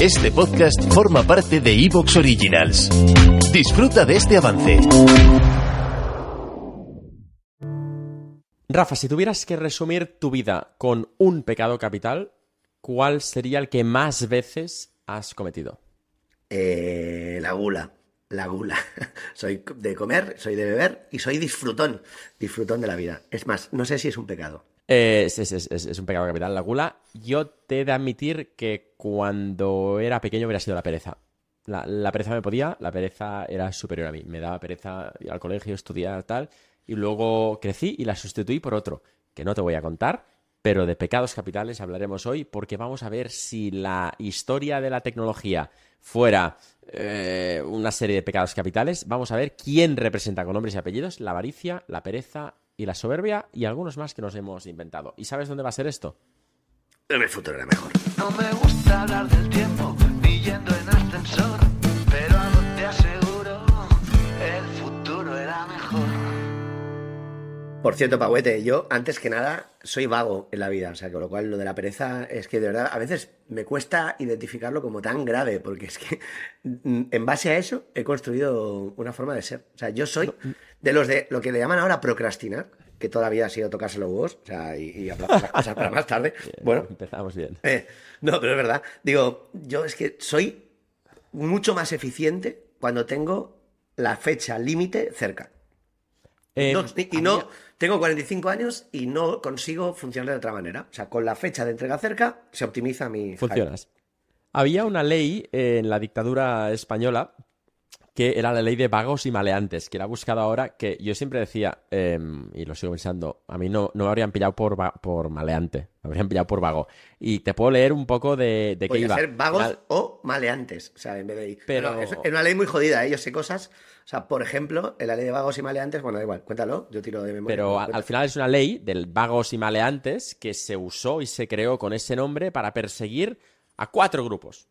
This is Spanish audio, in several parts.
Este podcast forma parte de Evox Originals. Disfruta de este avance. Rafa, si tuvieras que resumir tu vida con un pecado capital, ¿cuál sería el que más veces has cometido? Eh, la gula. La gula. soy de comer, soy de beber y soy disfrutón. Disfrutón de la vida. Es más, no sé si es un pecado. Eh, es, es- un pecado capital la gula. Yo te he de admitir que cuando era pequeño hubiera sido la pereza. La, la pereza me podía, la pereza era superior a mí. Me daba pereza ir al colegio, estudiar, tal. Y luego crecí y la sustituí por otro, que no te voy a contar, pero de pecados capitales hablaremos hoy porque vamos a ver si la historia de la tecnología fuera eh, una serie de pecados capitales. Vamos a ver quién representa con nombres y apellidos la avaricia, la pereza y la soberbia y algunos más que nos hemos inventado. ¿Y sabes dónde va a ser esto? En el futuro era mejor. No me gusta hablar del tiempo, ni yendo en ascensor, pero algo te aseguro, el futuro era mejor. Por cierto, Pagüete, yo antes que nada soy vago en la vida, o sea, con lo cual lo de la pereza es que de verdad a veces me cuesta identificarlo como tan grave, porque es que en base a eso he construido una forma de ser. O sea, yo soy de los de lo que le llaman ahora procrastinar, que todavía ha sido tocarse los huevos, o sea, y, y aplazar las cosas para más tarde. Bueno, Empezamos bien. eh, no, pero es verdad. Digo, yo es que soy mucho más eficiente cuando tengo la fecha límite cerca. Eh, No, y no, tengo 45 años y no consigo funcionar de otra manera. O sea, con la fecha de entrega cerca se optimiza mi. Funcionas. Había una ley en la dictadura española que era la ley de vagos y maleantes, que la he buscado ahora, que yo siempre decía, eh, y lo sigo pensando, a mí no, no me habrían pillado por, por maleante, me habrían pillado por vago. Y te puedo leer un poco de, de qué iba. ser vagos Mal- o maleantes, o sea, en vez de ahí. Pero- No, es, es una ley muy jodida, ¿eh? yo sé cosas. O sea, por ejemplo, en la ley de vagos y maleantes, bueno, da igual, cuéntalo, yo tiro de memoria. Pero al final es una ley del vagos y maleantes que se usó y se creó con ese nombre para perseguir a cuatro grupos.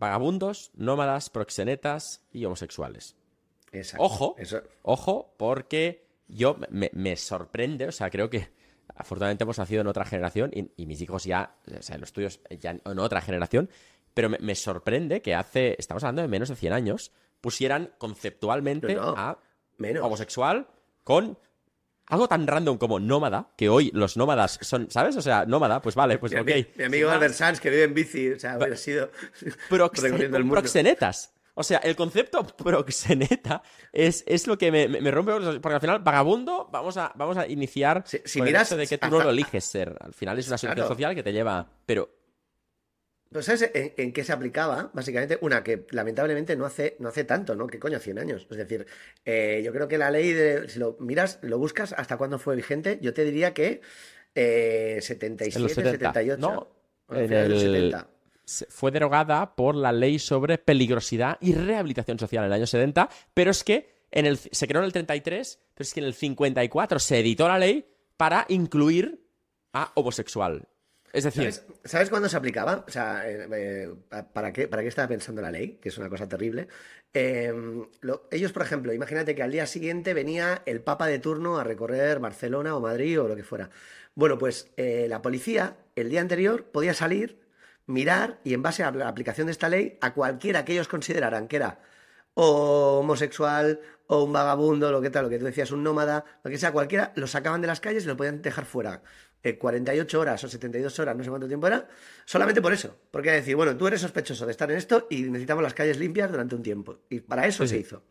Vagabundos, nómadas, proxenetas y homosexuales. Exacto, Ojo, eso- ojo, porque yo me, me sorprende, o sea, creo que afortunadamente hemos nacido en otra generación y, y mis hijos ya, o sea, los tuyos ya en otra generación, pero me, me sorprende que hace, estamos hablando de menos de 100 años, pusieran conceptualmente No, no, a menos. homosexual con algo tan random como nómada, que hoy los nómadas son, ¿sabes? O sea, nómada, pues vale, pues mi, ok. mi amigo Sin Albert. Sanz, que vive en bici, o sea, hubiera sido recorriendo el mundo. proxenetas. O sea, el concepto proxeneta es, es lo que me, me- me rompe, porque al final, vagabundo, vamos a, vamos a iniciar Si- si con el miras hecho de que tú no lo eliges ser. Al final es una situación Claro. social que te lleva... Pero, Pues ¿sabes en, en qué se aplicaba? Básicamente, una que lamentablemente no hace, no hace tanto, ¿no? ¿Qué coño? 100 años. Es decir, eh, yo creo que la ley de. Si lo miras, lo buscas hasta cuándo fue vigente, yo te diría que eh, 77, en los 70, 78. ¿no? En el- 70. se- fue derogada por la ley sobre peligrosidad y rehabilitación social en el año 70, pero es que en el, se creó en el 33, pero es que en el 54 se editó la ley para incluir a homosexual. Es decir, ¿Sabes, ¿Sabes cuándo se aplicaba? O sea, eh, eh, ¿para, qué, ¿para qué estaba pensando la ley? Que es una cosa terrible. Lo- ellos, por ejemplo, imagínate que al día siguiente venía el Papa de turno a recorrer Barcelona o Madrid o lo que fuera. Bueno, pues eh, la policía el día anterior podía salir, mirar y en base a la aplicación de esta ley, a cualquiera que ellos consideraran que era o homosexual o un vagabundo, lo que tal, lo que tú decías, un nómada, lo que sea, cualquiera, lo sacaban de las calles y lo podían dejar fuera. Eh, 48 horas o 72 horas, no sé cuánto tiempo era, solamente por eso. Porque decir, bueno, tú eres sospechoso de estar en esto y necesitamos las calles limpias durante un tiempo. Y para eso Sí, se sí. hizo.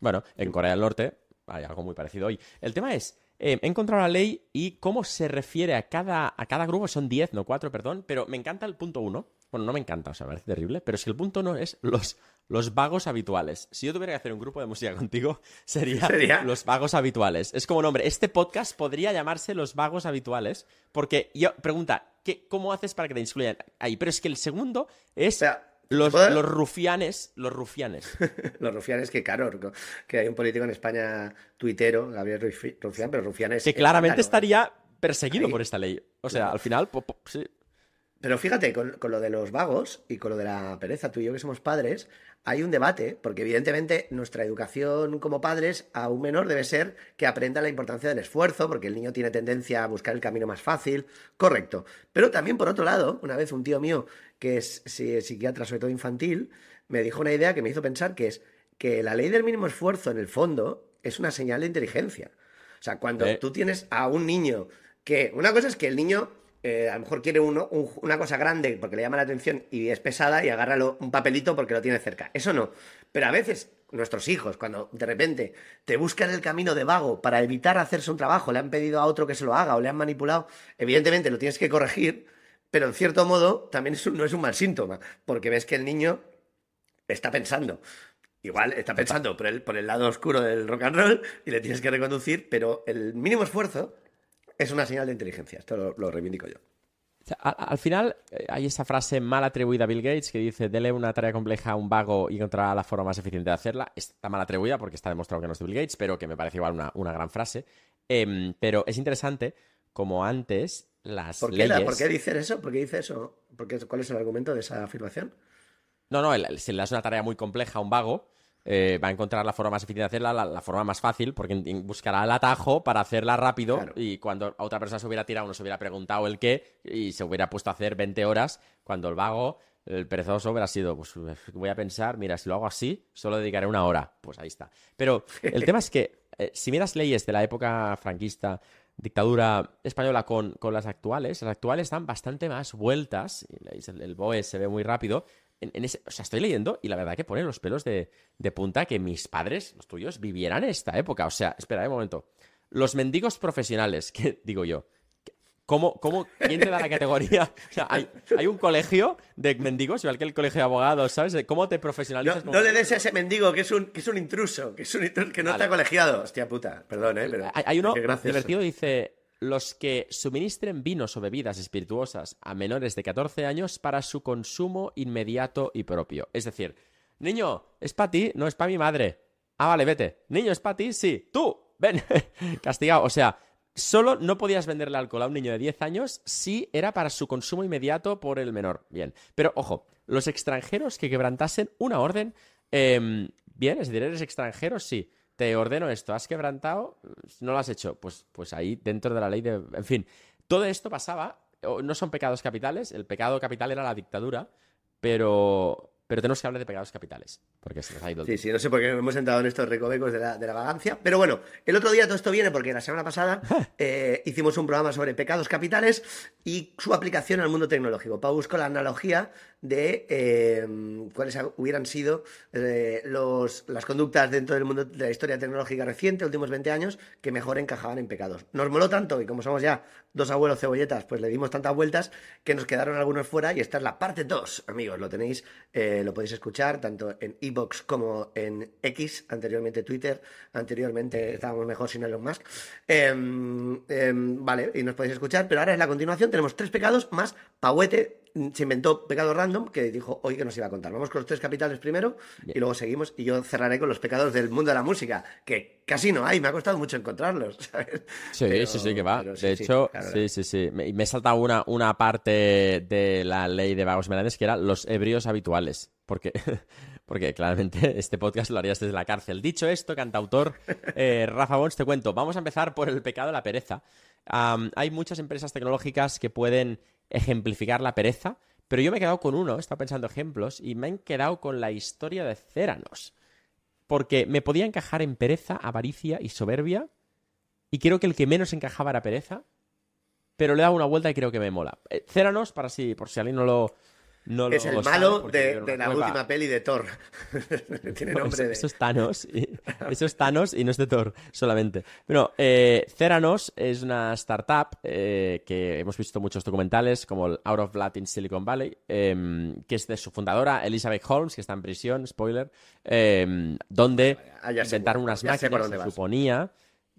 Bueno, en Corea del Norte hay algo muy parecido hoy. El tema es, eh, he encontrado la ley y cómo se refiere a cada, a cada grupo, son 10, no 4, perdón, pero me encanta el punto 1. Bueno, no me encanta, o sea, me parece terrible, pero es que el punto 1 es los, los vagos habituales. Si yo tuviera que hacer un grupo de música contigo, sería, Sería- los vagos habituales. Es como nombre. Este podcast podría llamarse Los Vagos Habituales, porque yo, pregunta, ¿qué, ¿cómo haces para que te incluyan ahí? Pero es que el segundo es O sea, los, ¿puedo- los rufianes, los rufianes. Los rufianes, que claro, que hay un político en España tuitero, Gabriel Rufi- Rufián, pero Rufián es... que claramente estaría perseguido Ahí. por esta ley. O sea, Claro. al final, po- po- sí. Pero fíjate, con, con lo de los vagos y con lo de la pereza, tú y yo que somos padres, hay un debate, porque evidentemente nuestra educación como padres a un menor debe ser que aprenda la importancia del esfuerzo, porque el niño tiene tendencia a buscar el camino más fácil, correcto. Pero también, por otro lado, una vez un tío mío, que es si- psiquiatra, sobre todo infantil, me dijo una idea que me hizo pensar que es que la ley del mínimo esfuerzo, en el fondo, es una señal de inteligencia. O sea, cuando Eh. tú tienes a un niño que. Una cosa es que el niño eh, a lo mejor quiere una cosa grande porque le llama la atención y es pesada y agarra lo- un papelito porque lo tiene cerca. Eso no. Pero a veces nuestros hijos, cuando de repente te buscan el camino de vago para evitar hacerse un trabajo, le han pedido a otro que se lo haga o le han manipulado, evidentemente lo tienes que corregir, pero en cierto modo también es no es un mal síntoma, porque ves que el niño está pensando. Igual está pensando por el lado oscuro del rock and roll y le tienes que reconducir, pero el mínimo esfuerzo es una señal de inteligencia. Esto lo, lo reivindico yo. Al, al final eh, hay esa frase mal atribuida a Bill Gates que dice, dele una tarea compleja a un vago y encontrará la forma más eficiente de hacerla. Está mal atribuida porque está demostrado que no es de Bill Gates, pero que me parece igual una, una gran frase. Em, pero es interesante como antes las ¿Por qué, leyes... la- ¿Por qué dice eso? ¿Por qué dice eso? ¿Por qué- ¿Cuál es el argumento de esa afirmación? No, no, el- si le das una tarea muy compleja a un vago, eh, va a encontrar la forma más eficiente de hacerla, la, la forma más fácil, porque buscará el atajo para hacerla rápido Claro. y cuando a otra persona se hubiera tirado, no se hubiera preguntado el qué y se hubiera puesto a hacer 20 horas, cuando el vago, el perezoso, hubiera sido, pues voy a pensar, mira, si lo hago así, solo dedicaré una hora. Pues ahí está. Pero el tema es que eh, si miras leyes de la época franquista, dictadura española con, con las actuales, las actuales dan bastante más vueltas, el BOE se ve muy rápido. En, en ese, o sea, estoy leyendo y la verdad que pone los pelos de, de punta que mis padres, los tuyos, vivieran en esta época. O sea, espera un momento. Los mendigos profesionales, que digo yo, ¿Cómo, cómo, ¿Quién te da la categoría? O sea, hay, hay un colegio de mendigos, igual que el colegio de abogados, ¿sabes? ¿Cómo te profesionalizas? no le des a ese mendigo que es un, que es un intruso, que es un intruso, que no Vale. está colegiado. Hostia puta, perdón, ¿eh? Pero, Hay, hay uno divertido, dice, los que suministren vinos o bebidas espirituosas a menores de 14 años para su consumo inmediato y propio. Es decir, niño, es para ti, no es para mi madre. Ah, vale, vete. Niño, es para ti, sí. Tú, ven. Castigado. O sea, solo no podías venderle alcohol a un niño de 10 años si era para su consumo inmediato por el menor. Bien. Pero, ojo, los extranjeros que quebrantasen una orden, em, bien, es decir, eres extranjero, sí. Te ordeno esto, has quebrantado, no lo has hecho. Pues, pues ahí, dentro de la ley de. En fin, todo esto pasaba. No son pecados capitales, el pecado capital era la dictadura, pero. Pero tenemos que hablar de pecados capitales, porque se nos ha ido Sí, sí, no sé por qué hemos entrado en estos recovecos de la, de la vagancia. Pero bueno, el otro día todo esto viene porque la semana pasada eh, hicimos un programa sobre pecados capitales y su aplicación al mundo tecnológico. Pau buscó la analogía de eh, cuáles hubieran sido eh, los, las conductas dentro del mundo de la historia tecnológica reciente, últimos 20 años, que mejor encajaban en pecados. Nos moló tanto y como somos ya dos abuelos cebolletas, pues le dimos tantas vueltas que nos quedaron algunos fuera y esta es la parte 2, amigos. Lo tenéis, eh, lo podéis escuchar tanto en Evox como en X, anteriormente Twitter, anteriormente estábamos mejor sin Elon Musk. Em, em, vale, y nos podéis escuchar, pero ahora es la continuación. Tenemos tres pecados más Pauete mm, se inventó pecado random que dijo hoy que nos iba a contar. Vamos con los tres capitales primero y luego seguimos y yo cerraré con los pecados del mundo de la música, que casi no hay, me ha costado mucho encontrarlos, ¿sabes? Sí, Pero- sí, sí, que va. sí, de sí, hecho, claro, sí, sí, sí. Me, me he saltado una, una parte de la ley de vagos y melanes que era los ebrios habituales. Porque, porque claramente este podcast lo harías desde la cárcel. Dicho esto, cantautor eh, Rafa Bons, te cuento. Vamos a empezar por el pecado de la pereza. Hay muchas empresas tecnológicas que pueden ejemplificar la pereza, pero yo me he quedado con uno, he estado pensando ejemplos, y me he quedado con la historia de Céranos. Porque me podía encajar en pereza, avaricia y soberbia, y creo que el que menos encajaba era pereza, pero le he dado una vuelta y creo que me mola. Eh, Céranos, para si, por si alguien no lo. No Es el malo de, la última peli de Thor. Tiene nombre Eso, de... eso es Thanos. Y, eso es Thanos y no es de Thor solamente. Bueno, eh, Theranos es una startup eh, que hemos visto muchos documentales, como el Out of Blood in Silicon Valley, eh, que es de su fundadora, Elizabeth Holmes, que está en prisión, spoiler, eh, donde Ah, inventaron unas máquinas, vas. suponía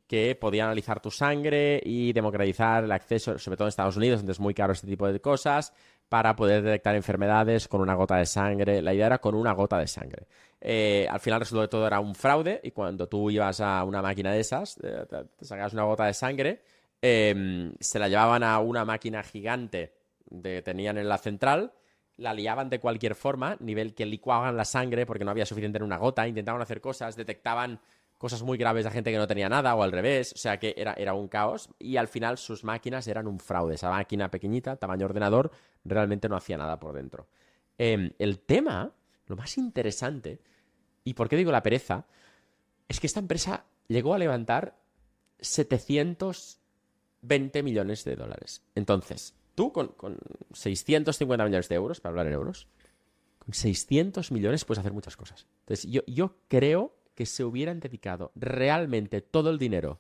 que podía analizar tu sangre y democratizar el acceso, sobre todo en Estados Unidos, donde es muy caro este tipo de cosas, para poder detectar enfermedades con una gota de sangre. La idea era con una gota de sangre. Eh, al final resultó que todo era un fraude y cuando tú ibas a una máquina de esas, eh, te, sacabas una gota de sangre, eh, se la llevaban a una máquina gigante de, tenían en la central, la liaban de cualquier forma, nivel que licuaban la sangre porque no había suficiente en una gota, intentaban hacer cosas, detectaban cosas muy graves de gente que no tenía nada o al revés, o sea que era, era un caos y al final sus máquinas eran un fraude. Esa máquina pequeñita, tamaño ordenador, realmente no hacía nada por dentro. Em, el tema, lo más interesante, y por qué digo la pereza, es que esta empresa llegó a levantar 720 millones de dólares. Entonces, tú con, con 650 millones de euros, para hablar en euros, con 600 millones puedes hacer muchas cosas. Entonces, yo, yo creo que se hubieran dedicado realmente todo el dinero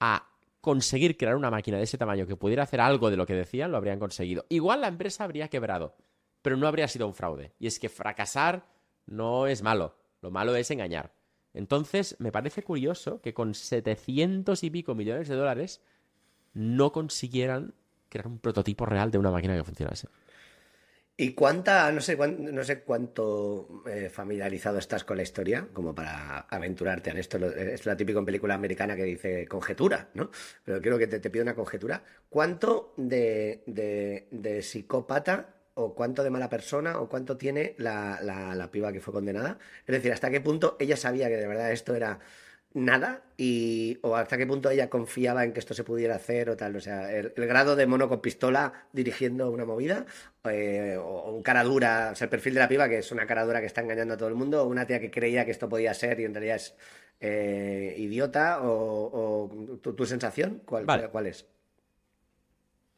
a conseguir crear una máquina de ese tamaño que pudiera hacer algo de lo que decían, lo habrían conseguido. Igual la empresa habría quebrado, pero no habría sido un fraude. Y es que fracasar no es malo, lo malo es engañar. Entonces, me parece curioso que con 700 y pico millones de dólares no consiguieran crear un prototipo real de una máquina que funcionase. ¿Y cuánta, no sé, cuán- no sé cuánto eh, familiarizado estás con la historia, como para aventurarte en esto? Es la típica película americana que dice conjetura, ¿no? Pero quiero que te, te pido una conjetura. ¿Cuánto de, de- de psicópata o cuánto de mala persona o cuánto tiene la, la- la piba que fue condenada? Es decir, ¿hasta qué punto ella sabía que de verdad esto era nada y o hasta qué punto ella confiaba en que esto se pudiera hacer o tal, o sea, el, el grado de mono con pistola dirigiendo una movida eh, o, un cara dura, o sea, el perfil de la piba que es una cara dura que está engañando a todo el mundo o una tía que creía que esto podía ser y en realidad es eh, idiota o, o tu, tu sensación, ¿cuál, Vale. cuál es?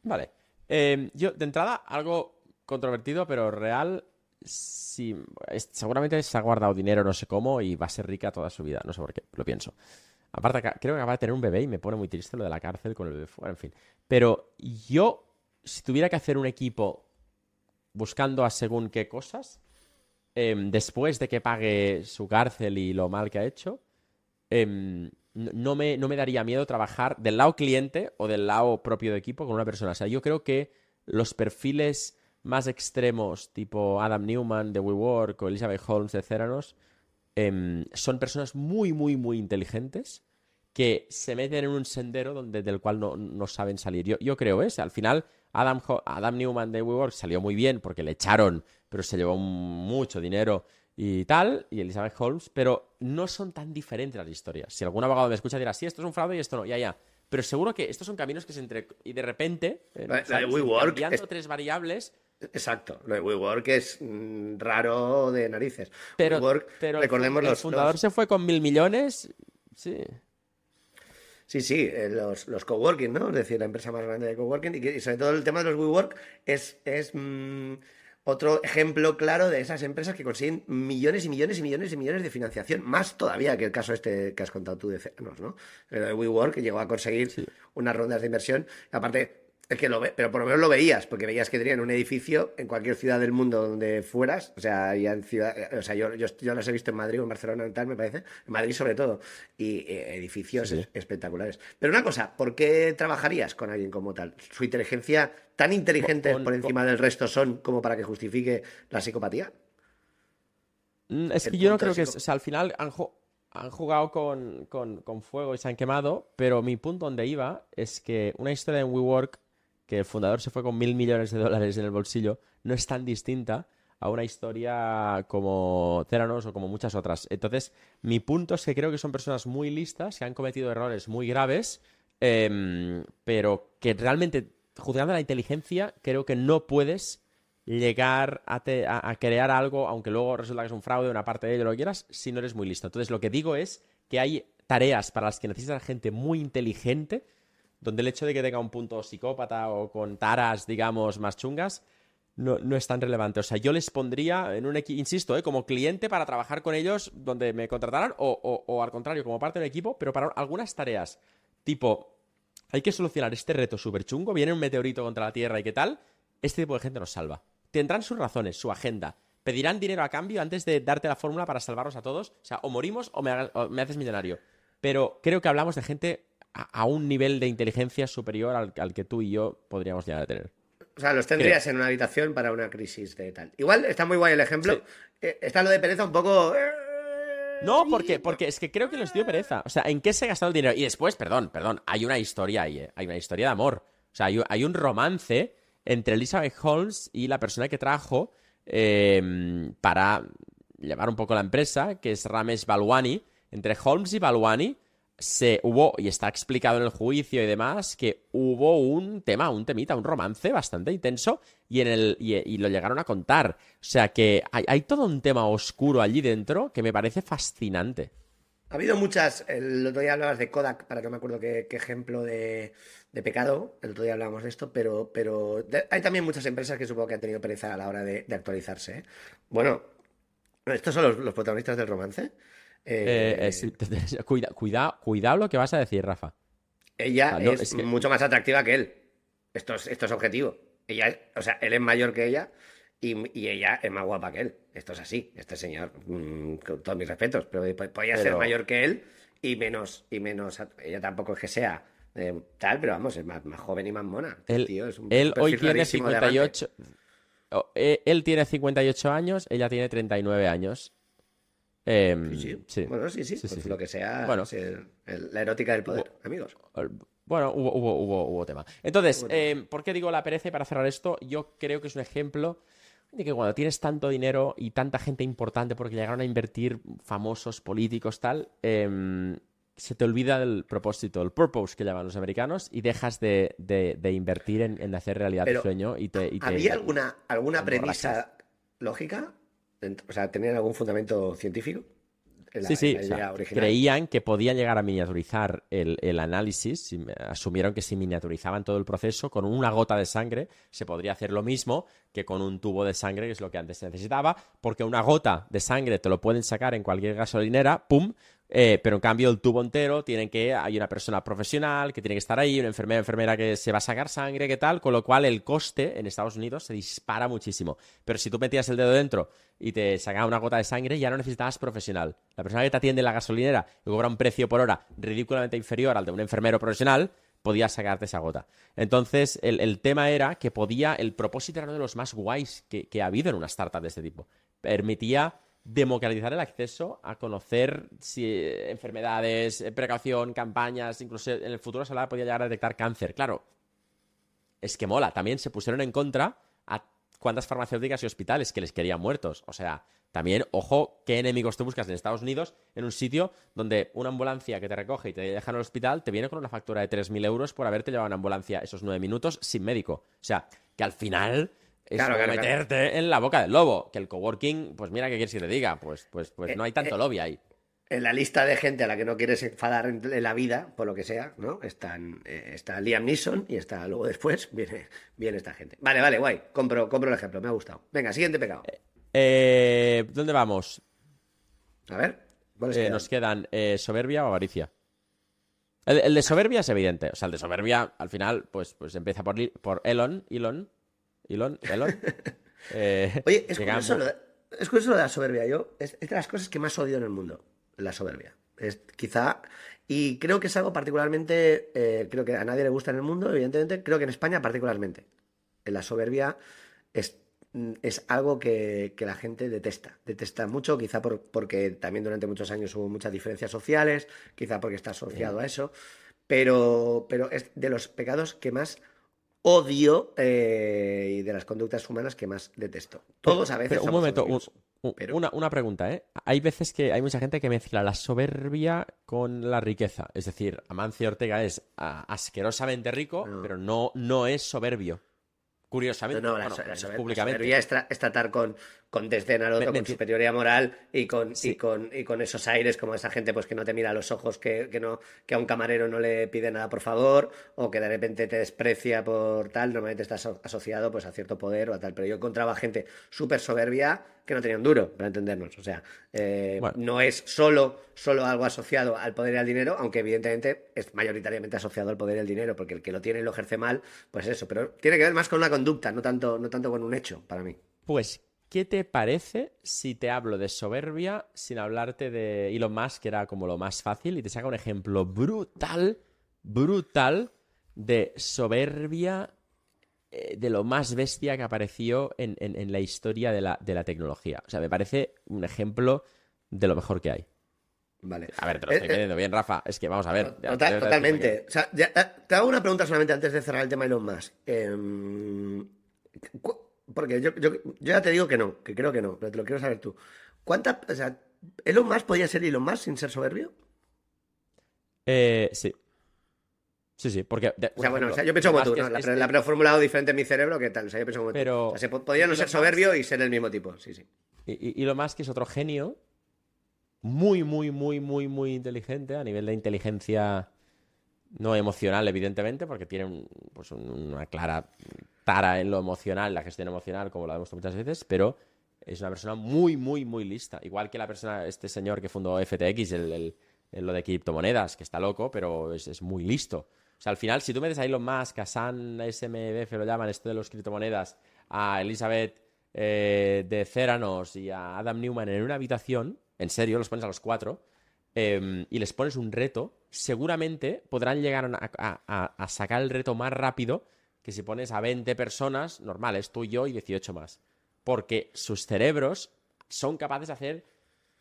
Vale. Eh, yo, de entrada, algo controvertido, pero real. Seguramente se ha guardado dinero, no sé cómo, y va a ser rica toda su vida. No sé por qué, lo pienso. Aparte, creo que acaba de tener un bebé y me pone muy triste lo de la cárcel con el bebé fuera, en fin. Pero yo, si tuviera que hacer un equipo buscando a según qué cosas, em, después de que pague su cárcel y lo mal que ha hecho, em, no me, no me daría miedo trabajar del lado cliente o del lado propio de equipo con una persona. O sea, yo creo que los perfiles más extremos, tipo Adam Newman de WeWork o Elizabeth Holmes de Theranos, em, son personas muy, muy, muy inteligentes que se meten en un sendero donde, del cual no, no saben salir. Yo, yo creo, sea, al final, Adam, Adam Newman de WeWork salió muy bien porque le echaron, pero se llevó mucho dinero y tal, y Elizabeth Holmes, pero no son tan diferentes las historias. Si algún abogado me escucha dirá, sí, esto es un fraude y esto no, ya, ya. Pero seguro que estos son caminos que se entre... Y de repente, eh, La- la de. WeWork cambiando es- tres variables, Exacto, lo de WeWork es mm, raro de narices. pero, WeWork, pero el, recordemos el los, fundador los- se fue con mil millones, sí. Sí, sí, eh, los, los coworking, ¿no? Es decir, la empresa más grande de coworking y sobre todo el tema de los WeWork es, es mm, otro ejemplo claro de esas empresas que consiguen millones y millones y millones y millones de financiación, más todavía que el caso este que has contado tú de Cenos, ¿no? El de WeWork que llegó a conseguir unas rondas de inversión, aparte es que lo ve, pero por lo menos lo veías, porque veías que tenían un edificio en cualquier ciudad del mundo donde fueras, o sea, ya en ciudad, o sea, yo, yo, yo los he visto en Madrid o en Barcelona y tal, me parece, en Madrid sobre todo, y eh, edificios Sí, espectaculares. Pero una cosa, ¿por qué trabajarías con alguien como tal? ¿Su inteligencia tan inteligente Con- por encima del resto son como para que justifique la psicopatía? Mm, Es que yo no creo que... es O sea, al final han, ju- han jugado con, con- con fuego y se han quemado, pero mi punto donde iba es que una historia en WeWork, que el fundador se fue con mil millones de dólares en el bolsillo, no es tan distinta a una historia como Theranos o como muchas otras. Entonces, mi punto es que creo que son personas muy listas, que han cometido errores muy graves, em, pero que realmente, juzgando la inteligencia, creo que no puedes llegar a, a- crear algo, aunque luego resulta que es un fraude, una parte de ello, lo que quieras, si no eres muy listo. Entonces, lo que digo es que hay tareas para las que necesitas gente muy inteligente, donde el hecho de que tenga un punto psicópata o con taras, digamos, más chungas, no, es tan relevante. O sea, yo les pondría en un equipo, insisto, ¿eh? como cliente para trabajar con ellos donde me contrataran o, o- al contrario, como parte del equipo, pero para algunas tareas, tipo, hay que solucionar este reto súper chungo, viene un meteorito contra la Tierra y qué tal, este tipo de gente nos salva. Tendrán sus razones, su agenda. Pedirán dinero a cambio antes de darte la fórmula para salvarnos a todos. O sea, o morimos o me, hagas- o me haces millonario. Pero creo que hablamos de gente a, a un nivel de inteligencia superior al, al que tú y yo podríamos llegar a tener. O sea, los tendrías en una habitación para una crisis de tal. Igual está muy guay el ejemplo. Sí. Eh, está lo de pereza un poco... eh, No, porque, porque es que creo que les dio pereza. O sea, ¿en qué se ha gastado el dinero? Y después, perdón, perdón, hay una historia ahí, ¿eh? Hay una historia de amor. O sea, hay, un- hay un romance entre Elizabeth Holmes y la persona que trajo eh, para llevar un poco la empresa, que es Ramesh Balwani. Entre Holmes y Balwani se hubo, y está explicado en el juicio y demás, que hubo un tema, un temita, un romance bastante intenso y, en el, y, y lo llegaron a contar. O sea que hay, hay todo un tema oscuro allí dentro que me parece fascinante. Ha habido muchas, el otro día hablabas de Kodak, para que no me acuerdo qué, ejemplo de, de pecado, el otro día hablábamos de esto, pero, pero hay también muchas empresas que supongo que han tenido pereza a la hora de, de actualizarse. ¿eh? Bueno, estos son los protagonistas del romance. Eh, Eh, eh, cuida, cuida, cuidado lo que vas a decir, Rafa. Ella no, es, es que- mucho más atractiva que él. Esto es, esto es objetivo. Ella es- o sea, él es mayor que ella y, y ella es más guapa que él. Esto es así. Este señor, mm, con todos mis respetos, pero po- podía ser mayor que él y menos, y menos. Ella tampoco es que sea eh, tal, pero vamos, es más, más joven y más mona. El Él, tío es un él hoy tiene clarísimo de arranque. 58. oh, él tiene 58 años, ella tiene 39 años. Em, Sí, sí. sí. Bueno, sí, sí. Sí, pues lo que sea, Bueno. el- la erótica del poder, amigos. Bueno, hubo, hubo, hubo, hubo tema. Entonces, Hubo tema. eh, ¿por qué digo la pereza? Y para cerrar esto, yo creo que es un ejemplo de que cuando tienes tanto dinero y tanta gente importante porque llegaron a invertir famosos, políticos, tal, em, se te olvida del propósito, el purpose que llaman los americanos y dejas de, de- de invertir en, en hacer realidad Pero, tu sueño y te... y te- ¿Había alguna, alguna premisa lógica? O sea, ¿tenían algún fundamento científico? En la- Sí, sí, o sea, creían que podían llegar a miniaturizar el, el análisis, asumieron que si miniaturizaban todo el proceso, con una gota de sangre se podría hacer lo mismo que con un tubo de sangre, que es lo que antes se necesitaba, porque una gota de sangre te lo pueden sacar en cualquier gasolinera, ¡pum! Eh, pero en cambio el tubo entero tienen que, hay una persona profesional que tiene que estar ahí, una enfermera, enfermera que se va a sacar sangre, ¿qué tal? Con lo cual el coste en Estados Unidos se dispara muchísimo. Pero si tú metías el dedo dentro y te sacaba una gota de sangre, ya no necesitabas profesional. La persona que te atiende en la gasolinera y cobra un precio por hora ridículamente inferior al de un enfermero profesional, podía sacarte esa gota. Entonces, el, el tema era que podía, el propósito era uno de los más guays que, que ha habido en una startup de este tipo. Permitía democratizar el acceso a conocer eh, enfermedades, eh, precaución, campañas, incluso en el futuro se hablaba podía llegar a detectar cáncer. Claro, es que mola. También se pusieron en contra a cuántas farmacéuticas y hospitales que les querían muertos. O sea, también, ojo, qué enemigos te buscas en Estados Unidos en un sitio donde una ambulancia que te recoge y te deja en el hospital te viene con una factura de 3.000 euros por haberte llevado una ambulancia esos nueve minutos sin médico. O sea, que al final es Claro, meterte en la boca del lobo. Que el coworking, pues mira, ¿qué quieres que te diga? Pues, pues, pues Eh, no hay tanto eh, lobby ahí. En la lista de gente a la que no quieres enfadar en la vida, por lo que sea, ¿no? Están, eh, está Liam Neeson y está luego después viene, viene esta gente. Vale, vale, guay. Compro, compro el ejemplo, me ha gustado. Venga, siguiente pecado. ¿Dónde vamos? A ver, nos quedan soberbia o avaricia. El, el de soberbia es evidente. O sea, el de soberbia, al final, pues, pues empieza por, por Elon, Elon, Elon, Elon. Eh, Oye, es curioso, lo de, es curioso lo de la soberbia. Yo, es, es de las cosas que más odio en el mundo, la soberbia. Es quizá, y creo que es algo particularmente, eh, creo que a nadie le gusta en el mundo, evidentemente, creo que en España particularmente. La soberbia es, mm, es algo que, que la gente detesta. Detesta mucho, quizá por- porque también durante muchos años hubo muchas diferencias sociales, quizá porque está asociado a eso, pero, pero es de los pecados que más odio eh, y de las conductas humanas que más detesto. Todos a veces. Pero un somos momento, un- soberbios, un- pero- una, una pregunta, ¿eh? Hay veces que hay mucha gente que mezcla la soberbia con la riqueza. Es decir, Amancio Ortega es ah, asquerosamente rico, No. pero no, no es soberbio. Curiosamente. No, no, la, Bueno, la la públicamente. soberbia es tratar con, con desdén al otro, Me- con superioridad moral y con, Sí. y, con, y con esos aires como esa gente pues que no te mira a los ojos, que, que, no, que a un camarero no le pide nada por favor, o que de repente te desprecia por tal, normalmente estás aso- asociado pues a cierto poder o a tal. Pero yo encontraba gente súper soberbia que no tenía un duro, para entendernos. O sea, eh, Bueno. no es solo, solo algo asociado al poder y al dinero, aunque evidentemente es mayoritariamente asociado al poder y al dinero, porque el que lo tiene y lo ejerce mal, pues eso. Pero tiene que ver más con una conducta, no tanto, no tanto con un hecho, para mí. Pues, ¿qué te parece si te hablo de soberbia sin hablarte de Elon Musk, que era como lo más fácil, y te saca un ejemplo brutal, brutal de soberbia eh, de lo más bestia que apareció en, en- en la historia de la, de la tecnología? O sea, me parece un ejemplo de lo mejor que hay. Vale. A ver, te lo Eh, estoy eh, entendiendo bien, Rafa. Es que vamos a ver. Total- ya- totalmente. O sea, ya, eh, te hago una pregunta solamente antes de cerrar el tema Elon Musk. Porque yo, yo, yo ya te digo que no, que creo que no, pero te lo quiero saber tú. ¿Cuánta, o sea, Elon Musk podría ser Elon Musk sin ser soberbio? Eh, sí. Sí, sí, porque... de- O sea, bueno, ejemplo, o sea, yo pienso como tú, ¿no? La, es- la, la he formulado diferente en mi cerebro que tal. O sea, yo pienso como tú. Pero- O sea, se po- podría no ser Elon soberbio y ser el mismo tipo, sí, sí. Y, y, lo más que es otro genio, muy, muy, muy, muy, muy inteligente a nivel de inteligencia no emocional, evidentemente, porque tiene un- pues, un- una clara tara en lo emocional, la gestión emocional, como lo hemos muchas veces, pero es una persona muy, muy, muy lista. Igual que la persona, este señor que fundó FTX, el, lo de criptomonedas, que está loco, pero es, muy listo. O sea, al final, si tú metes a Elon Musk, a San SMDF, lo llaman esto de los criptomonedas, a Elizabeth eh, de Ceranos y a Adam Newman en una habitación, en serio, los pones a los cuatro, eh, y les pones un reto, seguramente podrán llegar a sacar el reto más rápido que si pones a 20 personas normales, tú y yo y 18 más. Porque sus cerebros son capaces de hacer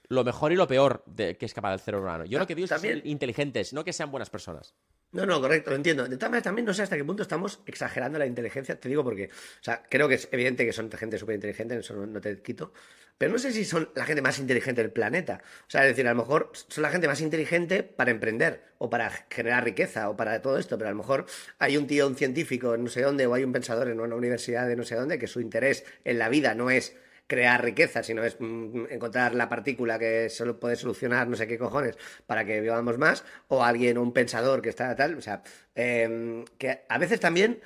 lo mejor y lo peor de, que es capaz el cerebro humano. Yo lo que digo es que También- sean inteligentes, no que sean buenas personas. No, no, correcto, lo entiendo. De todas maneras, también no sé hasta qué punto estamos exagerando la inteligencia. Te digo porque, o sea, creo que es evidente que son gente súper inteligente, eso no, no te quito. Pero no sé si son la gente más inteligente del planeta. O sea, es decir, a lo mejor son la gente más inteligente para emprender o para generar riqueza o para todo esto. Pero a lo mejor hay un tío, un científico en no sé dónde o hay un pensador en una universidad de no sé dónde que su interés en la vida no es crear riqueza, sino es mm, encontrar la partícula que solo puede solucionar no sé qué cojones para que vivamos más, o alguien, un pensador que está tal, o sea, em, que a veces también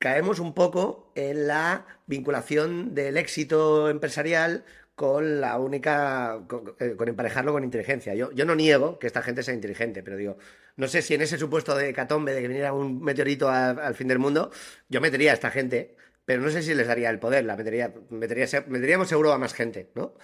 caemos un poco en la vinculación del éxito empresarial con la única, con, eh, con emparejarlo con inteligencia. Yo, yo no niego que esta gente sea inteligente, pero digo, no sé si en ese supuesto de catombe de que viniera un meteorito al fin del mundo, yo metería a esta gente, pero no sé si les daría el poder, la metería, meteríamos seguro a más gente, ¿no?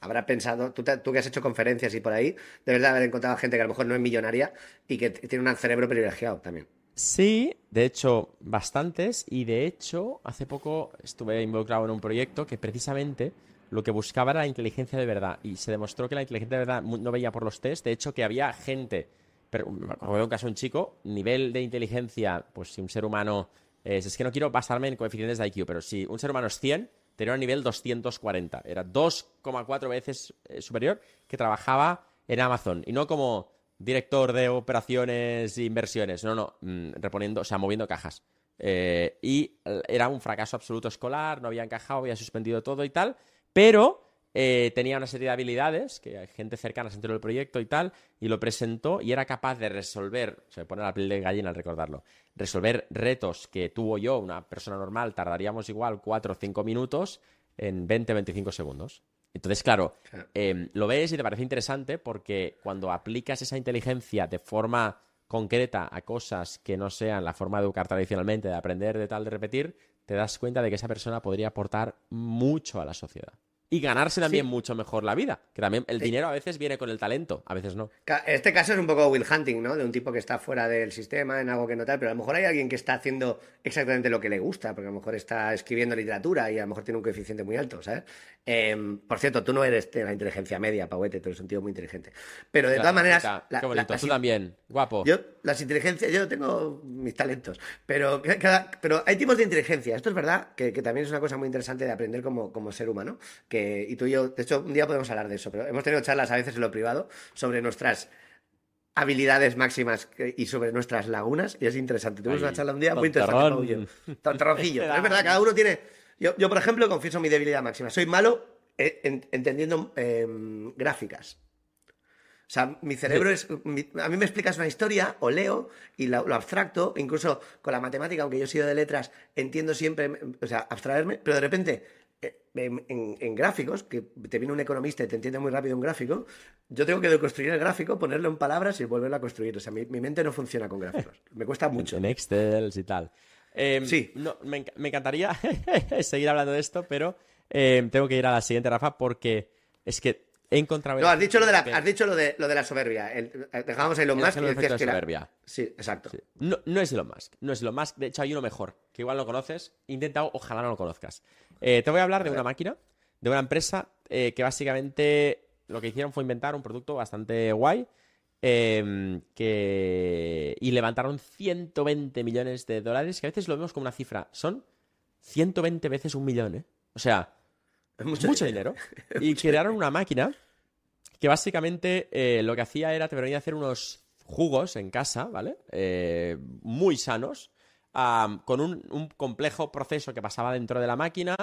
Habrá pensado, tú, tú que has hecho conferencias y por ahí, de verdad haber encontrado gente que a lo mejor no es millonaria y que tiene un cerebro privilegiado también. Sí, de hecho, bastantes. Y de hecho, hace poco estuve involucrado en un proyecto que precisamente lo que buscaba era la inteligencia de verdad. Y se demostró que la inteligencia de verdad no veía por los test. De hecho, que había gente. Pero me un caso un chico, nivel de inteligencia, pues si un ser humano. Es, es que no quiero basarme en coeficientes de IQ, pero si un ser humano es 100, tenía un nivel 240. Era 2,4 veces eh, superior que trabajaba en Amazon. Y no como director de operaciones e inversiones. No, no, mm, reponiendo, o sea, moviendo cajas. Eh, y era un fracaso absoluto escolar, no había encajado, había suspendido todo y tal, pero eh, tenía una serie de habilidades que hay gente cercana se del proyecto y tal, y lo presentó y era capaz de resolver, se me pone la piel de gallina al recordarlo, resolver retos que tú o yo, una persona normal, tardaríamos igual 4 o 5 minutos en 20-25 segundos. Entonces, claro, eh, lo ves y te parece interesante porque cuando aplicas esa inteligencia de forma concreta a cosas que no sean la forma de educar tradicionalmente, de aprender, de tal, de repetir, te das cuenta de que esa persona podría aportar mucho a la sociedad. Y ganarse también Sí. mucho mejor la vida. Que también el Sí. dinero a veces viene con el talento, a veces no. Este caso es un poco Will Hunting, ¿no? De un tipo que está fuera del sistema, en algo que no tal, pero a lo mejor hay alguien que está haciendo exactamente lo que le gusta, porque a lo mejor está escribiendo literatura y a lo mejor tiene un coeficiente muy alto, ¿sabes? Em, por cierto, tú no eres de la inteligencia media, Pauete, tú eres un tío muy inteligente. Pero de todas maneras... La- qué bonito. la- Tú también, guapo. Yo, las inteligencias, yo tengo mis talentos, pero, ca- cada- pero hay tipos de inteligencia. Esto es verdad, que, que también es una cosa muy interesante de aprender como, como ser humano. Que, y tú y yo, de hecho, un día podemos hablar de eso, pero hemos tenido charlas a veces en lo privado sobre nuestras habilidades máximas y sobre nuestras lagunas, y es interesante. Tuvimos una charla un día muy interesante. Pero es verdad, cada uno tiene. Yo, yo, por ejemplo, confieso mi debilidad máxima. Soy malo eh, en- entendiendo em, gráficas. O sea, mi cerebro es. mi- a mí me explicas una historia o leo y lo abstracto, incluso con la matemática, aunque yo he sido de letras, entiendo siempre, o sea, abstraerme, pero de repente. eh, En, en- en gráficos, que te viene un economista y te entiende muy rápido un gráfico, yo tengo que deconstruir el gráfico, ponerlo en palabras y volverlo a construir. O sea, mi, mi mente no funciona con gráficos. Me cuesta mucho. En Excel y tal. Eh, Sí. no, me, me encantaría seguir hablando de esto, pero eh, tengo que ir a la siguiente, Rafa, porque es que he encontrado... No, has dicho lo de la, has dicho lo de, lo de la soberbia. El- dejábamos a Elon El Musk y efecto decías de que era- soberbia. Sí, exacto. Sí. No, no es Elon Musk. No es Elon Musk. De hecho, hay uno mejor, que igual no conoces. Intenta, ojalá no lo conozcas. Eh, te voy a hablar de una máquina, de una empresa eh, que básicamente lo que hicieron fue inventar un producto bastante guay eh, que... y levantaron 120 millones de dólares, que a veces lo vemos como una cifra. Son 120 veces un millón, ¿eh? O sea, Es mucho, mucho, dinero. y crearon una máquina que básicamente eh, lo que hacía era te permitía hacer unos jugos en casa, ¿vale? Eh, muy sanos, con un, un complejo proceso que pasaba dentro de la máquina,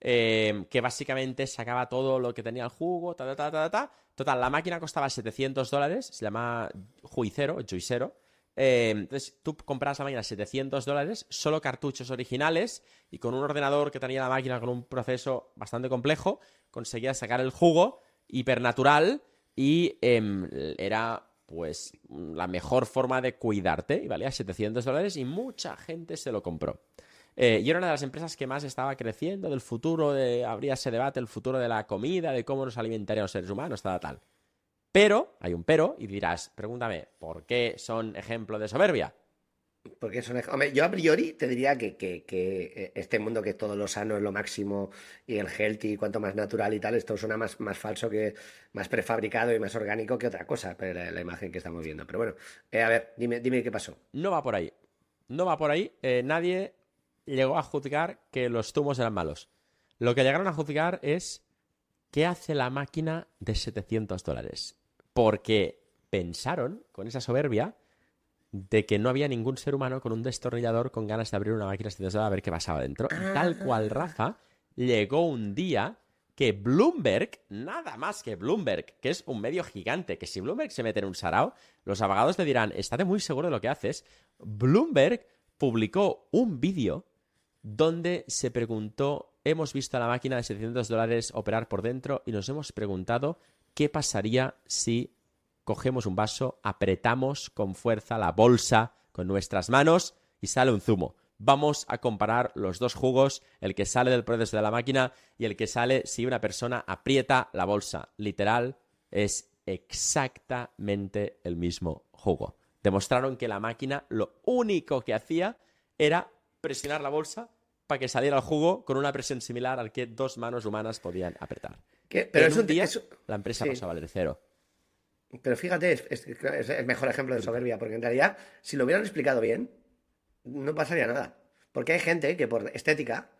eh, que básicamente sacaba todo lo que tenía el jugo, ta, ta, ta, ta, ta. Total, la máquina costaba 700 dólares, se llama Juicero, Juicero. Eh, entonces tú comprabas la máquina a 700 dólares, solo cartuchos originales y con un ordenador que tenía la máquina con un proceso bastante complejo, conseguías sacar el jugo hipernatural y em, era pues la mejor forma de cuidarte y valía 700 dólares y mucha gente se lo compró. Eh, y era una de las empresas que más estaba creciendo del futuro, de, habría ese debate, el futuro de la comida, de cómo nos alimentarían los seres humanos, tal, tal. Pero, hay un pero, y dirás, pregúntame, ¿por qué son ejemplo de soberbia? Porque son, hombre, yo a priori te diría que, que- que este mundo que todo lo sano es lo máximo y el healthy, cuanto más natural y tal, esto suena más, más falso que más prefabricado y más orgánico que otra cosa, pero la, la imagen que estamos viendo. Pero bueno, eh, a ver, dime, dime qué pasó. No va por ahí. No va por ahí. Eh, nadie llegó a juzgar que los zumos eran malos. Lo que llegaron a juzgar es qué hace la máquina de 700 dólares. Porque pensaron, con esa soberbia, de que no había ningún ser humano con un destornillador con ganas de abrir una máquina de 700 dólares a ver qué pasaba dentro. Y tal cual, Rafa, llegó un día que Bloomberg, nada más que Bloomberg, que es un medio gigante, que si Bloomberg se mete en un sarao, los abogados le dirán, estate muy seguro de lo que haces. Bloomberg publicó un vídeo donde se preguntó, hemos visto a la máquina de 700 dólares operar por dentro y nos hemos preguntado qué pasaría si cogemos un vaso, apretamos con fuerza la bolsa con nuestras manos y sale un zumo. Vamos a comparar los dos jugos, el que sale del proceso de la máquina y el que sale si una persona aprieta la bolsa. Literal, es exactamente el mismo jugo. Demostraron que la máquina lo único que hacía era presionar la bolsa para que saliera el jugo con una presión similar al que dos manos humanas podían apretar. ¿Qué? Pero en es un día, es- la empresa sí. pasó a valer cero. Pero fíjate, es, es- es el mejor ejemplo de soberbia, porque en realidad, si lo hubieran explicado bien, no pasaría nada. Porque hay gente que por estética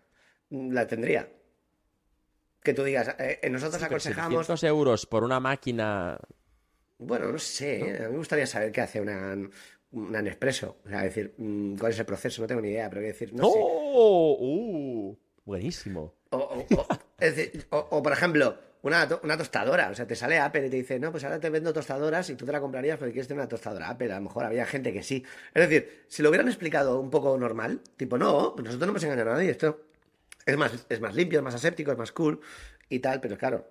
mm, la tendría. Que tú digas, eh, eh, nosotros Sí, aconsejamos. 700 euros por una máquina. Bueno, no sé, ¿eh? a mí me gustaría saber qué hace una, una Nespresso. O sea, decir, mm, cuál es el proceso, no tengo ni idea, pero voy a decir, no sé. ¡Oh! ¡Uh! Buenísimo. O, o- o- es decir, o- o, por ejemplo, una, una tostadora. O sea, te sale Apple y te dice, no, pues ahora te vendo tostadoras y tú te la comprarías porque quieres tener una tostadora Apple. A lo mejor había gente que sí. Es decir, si lo hubieran explicado un poco normal, tipo, no, pues nosotros no hemos engañado a nadie. Esto es más, es más limpio, es más aséptico, es más cool y tal, pero claro.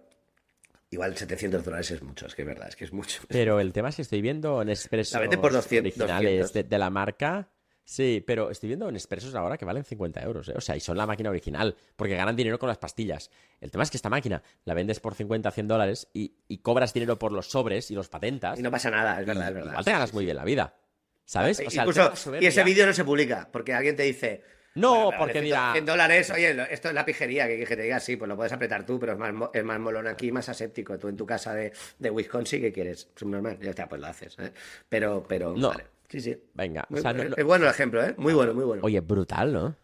Igual 700 dólares es mucho, es que es verdad, es que es mucho. Pero el tema es que estoy viendo en expresos La venden por 200, originales 200. De, de la marca. Sí, pero estoy viendo en expresos ahora que valen 50 euros. ¿eh? O sea, y son la máquina original, porque ganan dinero con las pastillas. El tema es que esta máquina la vendes por 50, 100 dólares y, y cobras dinero por los sobres y los patentas. Y no pasa nada, es verdad, y es verdad. Igual te ganas muy bien la vida. ¿Sabes? O sea, Incluso- y ese vídeo no se publica, porque alguien te dice. No, "Bueno, pero porque vale 100 dirá- 100 dólares, oye, esto es la pijería, que, que te diga, sí, pues lo puedes apretar tú, pero es más, es más molón aquí, más aséptico. Tú en tu casa de, de Wisconsin, ¿qué quieres? Subnormal, ya está, pues lo haces. ¿eh? Pero, pero, No. vale. Sí, sí. Venga, o Muy- sea, es- no- Es bueno el ejemplo, ¿eh? Muy bueno, muy bueno. Oye, brutal, ¿no?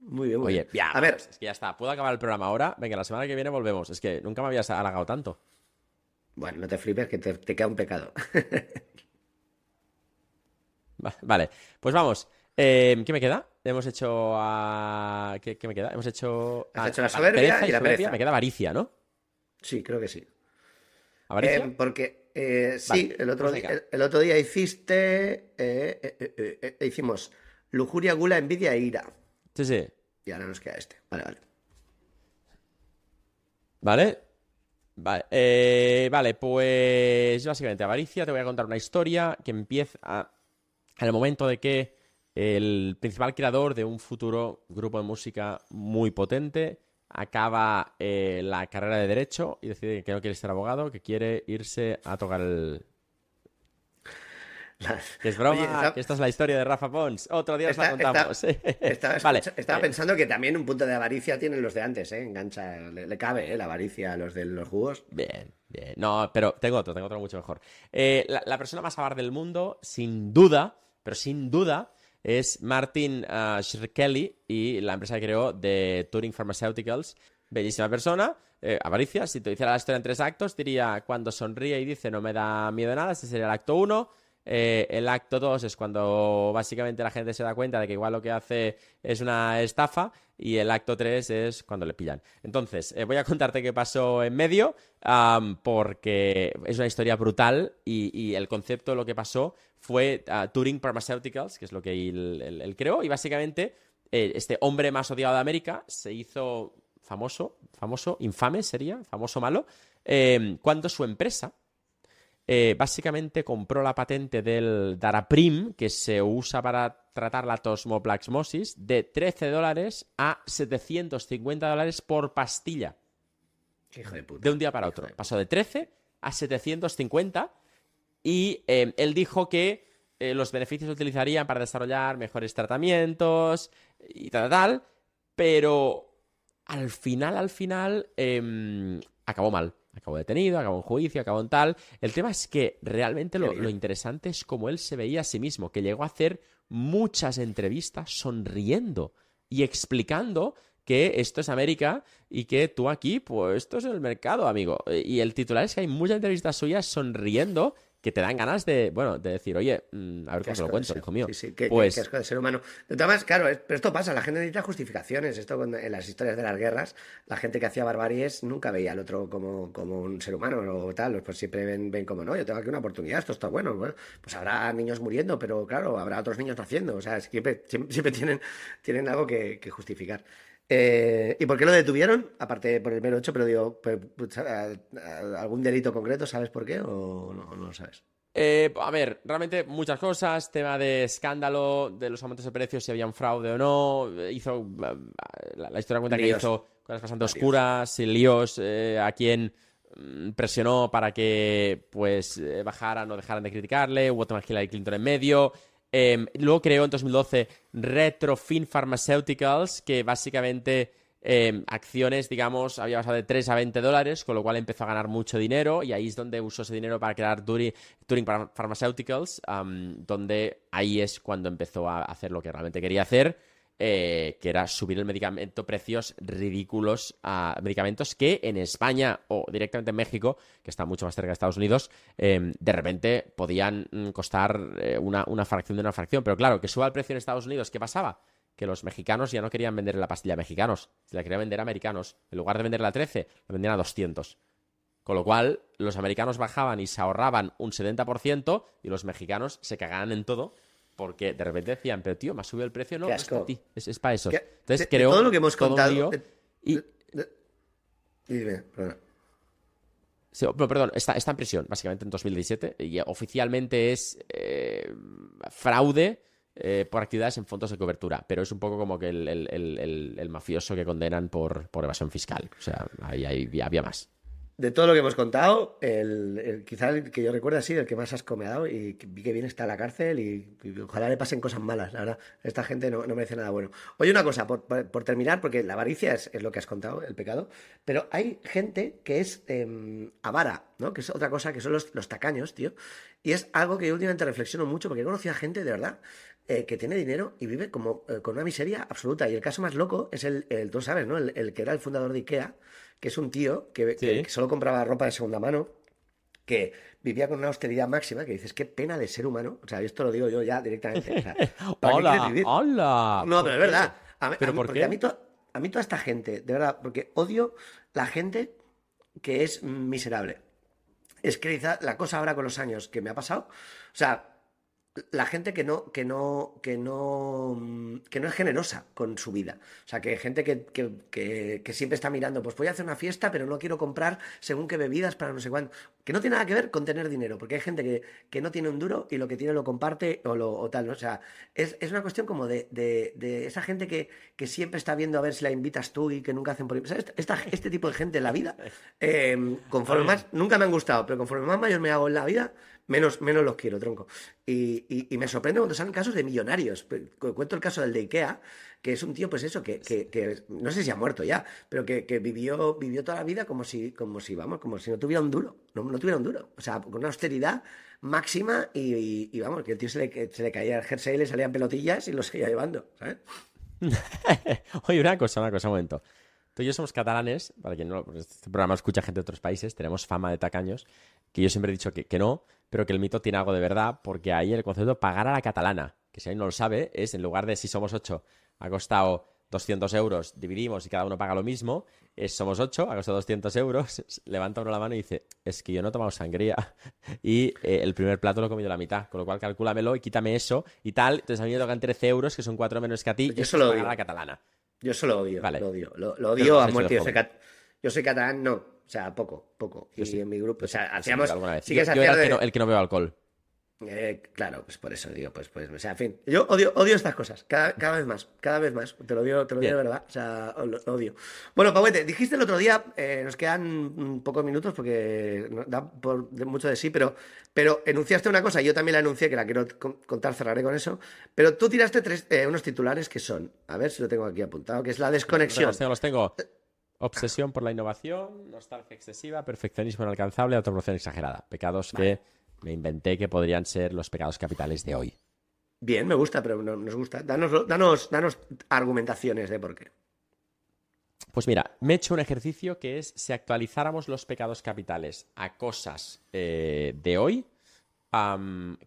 Muy bien, muy Oye, bien. ya, A ver, es que ya está. Puedo acabar el programa ahora. Venga, la semana que viene volvemos. Es que nunca me habías halagado tanto. bueno, no te flipes, que te, te queda un pecado. Va- Vale, pues vamos. Eh, ¿Qué me queda? Hemos hecho a... ¿Qué, qué me queda? Hemos hecho... Has a- hecho la soberbia y la pereza. Me queda avaricia, ¿no? sí, creo que sí. ¿Avaricia? Eh, porque eh, sí, Vale, el, otro pues día, el, el otro día hiciste. eh, eh, hicimos lujuria, gula, envidia e ira. Sí, sí. Y ahora nos queda este. Vale, vale. ¿Vale? Vale, eh, vale, pues básicamente avaricia, te voy a contar una historia que empieza en el momento de que el principal creador de un futuro grupo de música muy potente acaba eh, la carrera de derecho y decide que no quiere ser abogado, que quiere irse a tocar el... La- Que es broma, Oye, está- que esta es la historia de Rafa Pons. Otro día os la contamos. Estaba, vale, escucha- estaba pensando que también un punto de avaricia tienen los de antes, ¿eh? Engancha, le, le cabe, ¿eh? La avaricia a los de los jugos. Bien, Bien, No, pero tengo otro, tengo otro mucho mejor. Eh, la, la persona más avar del mundo, sin duda, pero sin duda, es Martin uh, y la empresa que creó de Turing Pharmaceuticals. Bellísima persona, eh, avaricia. Si te hiciera la historia en tres actos, diría cuando sonríe y dice no me da miedo nada, ese sería el acto uno. Eh, el acto 2 es cuando básicamente la gente se da cuenta de que igual lo que hace es una estafa y el acto 3 es cuando le pillan. Entonces, eh, voy a contarte qué pasó en medio porque es una historia brutal y, el concepto lo que pasó fue ah, Turing Pharmaceuticals, que es lo que él, creó y básicamente eh, este hombre más odiado de América se hizo famoso, famoso, infame sería, famoso malo, eh, cuando su empresa eh, básicamente compró la patente del Daraprim, que se usa para tratar la tosmoplasmosis, de 13 dólares a 750 dólares por pastilla, Hijo de puta. de un día para otro. Pasó de 13 a 750 y eh, él dijo que eh, los beneficios se utilizarían para desarrollar mejores tratamientos y tal, tal, pero al final, al final, em, acabó mal. Acabó detenido, acabó en juicio, acabó en tal. El tema es que realmente lo, lo interesante es cómo él se veía a sí mismo, que llegó a hacer muchas entrevistas sonriendo y explicando que esto es América y que tú aquí, pues esto es el mercado, amigo. Y el titular es que hay muchas entrevistas suyas sonriendo que te dan ganas de, bueno, de decir, oye, mm, a ver Qué cómo te lo cuento, ser. hijo mío. Sí, sí, qué, pues qué asco de ser humano. De todas maneras, claro, pero esto pasa, la gente necesita justificaciones. Esto en las historias de las guerras, la gente que hacía barbaries nunca veía al otro como, como un ser humano o tal. Pues siempre ven, ven como, no, yo tengo aquí una oportunidad, esto está bueno. Bueno, pues habrá niños muriendo, pero claro, habrá otros niños naciendo. O sea, siempre, siempre, siempre tienen, tienen algo que, que justificar. Eh, ¿Y por qué lo detuvieron? Aparte por el mero hecho, pero digo, pues, pues, ¿algún delito concreto? ¿Sabes por qué o no, no lo sabes? Eh, a ver, realmente muchas cosas, tema de escándalo, de los aumentos de precios, si había un fraude o no, eh, hizo, eh, la, la historia cuenta que hizo cosas bastante oscuras, y líos, eh, a quien mm, presionó para que pues bajaran o dejaran de criticarle, hubo temas Hillary Clinton en medio, Eh, luego creó en 2012 Retrofin Pharmaceuticals, que básicamente eh, acciones, digamos, había pasado de 3 a 20 dólares, con lo cual empezó a ganar mucho dinero y ahí es donde usó ese dinero para crear Turing, Turing Pharma- Pharmaceuticals, donde ahí es cuando empezó a hacer lo que realmente quería hacer, eh, que era subir el medicamento, precios ridículos a medicamentos que en España o directamente en México, que está mucho más cerca de Estados Unidos, eh, de repente podían mm, costar eh, una, una fracción de una fracción. Pero claro, que suba el precio en Estados Unidos, ¿qué pasaba? Que los mexicanos ya no querían vender la pastilla a mexicanos, se la querían vender a americanos. En lugar de venderla a 13, la vendían a 200. Con lo cual, los americanos bajaban y se ahorraban un 70% y los mexicanos se cagaban en todo porque de repente decían, pero tío, me ha subido el precio, no, es para ti, es, es para eso. Entonces de- de creó todo lo que hemos contado, lío de- y, dime, perdona. Sí, no, perdón, está, está en prisión, básicamente en 2017, y oficialmente es eh, fraude eh, por actividades en fondos de cobertura, pero es un poco como que el, el- el- el- el mafioso que condenan por, por evasión fiscal. O sea, ahí, ahí había más. De todo lo que hemos contado, el, el- quizá que yo recuerdo así, el que más asco me y vi que bien está en la cárcel y, ojalá le pasen cosas malas, la verdad. Esta gente no, merece nada bueno. Oye, una cosa, por, por- por terminar, porque la avaricia es, lo que has contado, el pecado, pero hay gente que es em, avara, ¿no? Que es otra cosa, que son los, los tacaños, tío. Y es algo que yo últimamente reflexiono mucho porque he conocido a gente, de verdad, eh, que tiene dinero y vive como eh, con una miseria absoluta. Y el caso más loco es el, el tú sabes, ¿no? El, el que era el fundador de Ikea, que es un tío que, Sí. que- que solo compraba ropa de segunda mano, que vivía con una austeridad máxima, que dices, qué pena de ser humano. O sea, esto lo digo yo ya directamente. o sea, ¿para qué ¡Hola! ¡Hola! No, pero es verdad. A ¿Pero a por porque qué? A mí, to- a mí toda esta gente, de verdad, porque odio la gente que es miserable. Es que quizá la cosa ahora con los años que me ha pasado, o sea, la gente que no, que no, que no, mm, que no es generosa con su vida. O sea, que gente que, que, que- que siempre está mirando, pues voy a hacer una fiesta, pero no quiero comprar según qué bebidas para no sé cuándo. Que no tiene nada que ver con tener dinero, porque hay gente que, que no tiene un duro y lo que tiene lo comparte o, lo, o tal, ¿no? O sea, es, es una cuestión como de, de- de esa gente que, que siempre está viendo a ver si la invitas tú y que nunca hacen por... ¿sabes? Esta- este tipo de gente en la vida, eh, conforme más, nunca me han gustado, pero conforme más mayor me hago en la vida, menos, menos los quiero, tronco. Y, y- y me sorprende cuando salen casos de millonarios. Cuento el caso del de Ikea, que es un tío, pues eso, que, que- que no sé si ha muerto ya, pero que, que vivió, vivió toda la vida como si, como si, vamos, como si no tuviera un duro. No, no tuviera un duro. O sea, con una austeridad máxima y, y- y vamos, que el tío se le, se le caía el jersey, le salían pelotillas y lo seguía llevando, ¿sabes? Oye, una cosa, una cosa, un momento. Tú y yo somos catalanes, para quien no lo- este programa escucha gente de otros países, tenemos fama de tacaños, que yo siempre he dicho que, que no, pero que el mito tiene algo de verdad, porque ahí el concepto pagar a la catalana, que si alguien no lo sabe, es en lugar de si somos ocho, ha costado 200 euros, dividimos y cada uno paga lo mismo, es somos ocho, ha costado 200 euros, levanta uno la mano y dice, es que yo no he tomado sangría y eh, el primer plato lo he comido la mitad, con lo cual calcúlamelo y quítame eso y tal, entonces a mí me tocan 13 euros, que son cuatro menos que a ti, Yo y eso es pagar a la catalana. Yo eso lo odio, Vale. lo odio, lo, odio a muerte. Yo soy, yo soy catalán, no, o sea, poco, poco. Y Yo sí. en mi grupo, o sea, sí, hacíamos, sí que Yo- yo era el que, no, el que no bebe alcohol. Eh, claro, pues por eso digo, pues, pues, o sea, en fin, yo odio, odio estas cosas, cada, cada vez más, cada vez más, te lo digo, te lo digo de verdad, o sea, lo, lo odio. Bueno, Pauete, dijiste el otro día, eh, nos quedan pocos minutos porque da por, mucho de sí, pero, pero enunciaste una cosa, yo también la enuncié, que la quiero con- contar, cerraré con eso, pero tú tiraste tres, eh, unos titulares que son, a ver si lo tengo aquí apuntado, que es la desconexión. Los tengo, los tengo. Obsesión por la innovación, nostalgia excesiva, perfeccionismo inalcanzable, autopromoción exagerada. Pecados que me inventé que podrían ser los pecados capitales de hoy. Bien, me gusta, pero no, nos gusta. Danos, danos, danos argumentaciones de por qué. Pues mira, me he hecho un ejercicio que es si actualizáramos los pecados capitales a cosas eh, de hoy,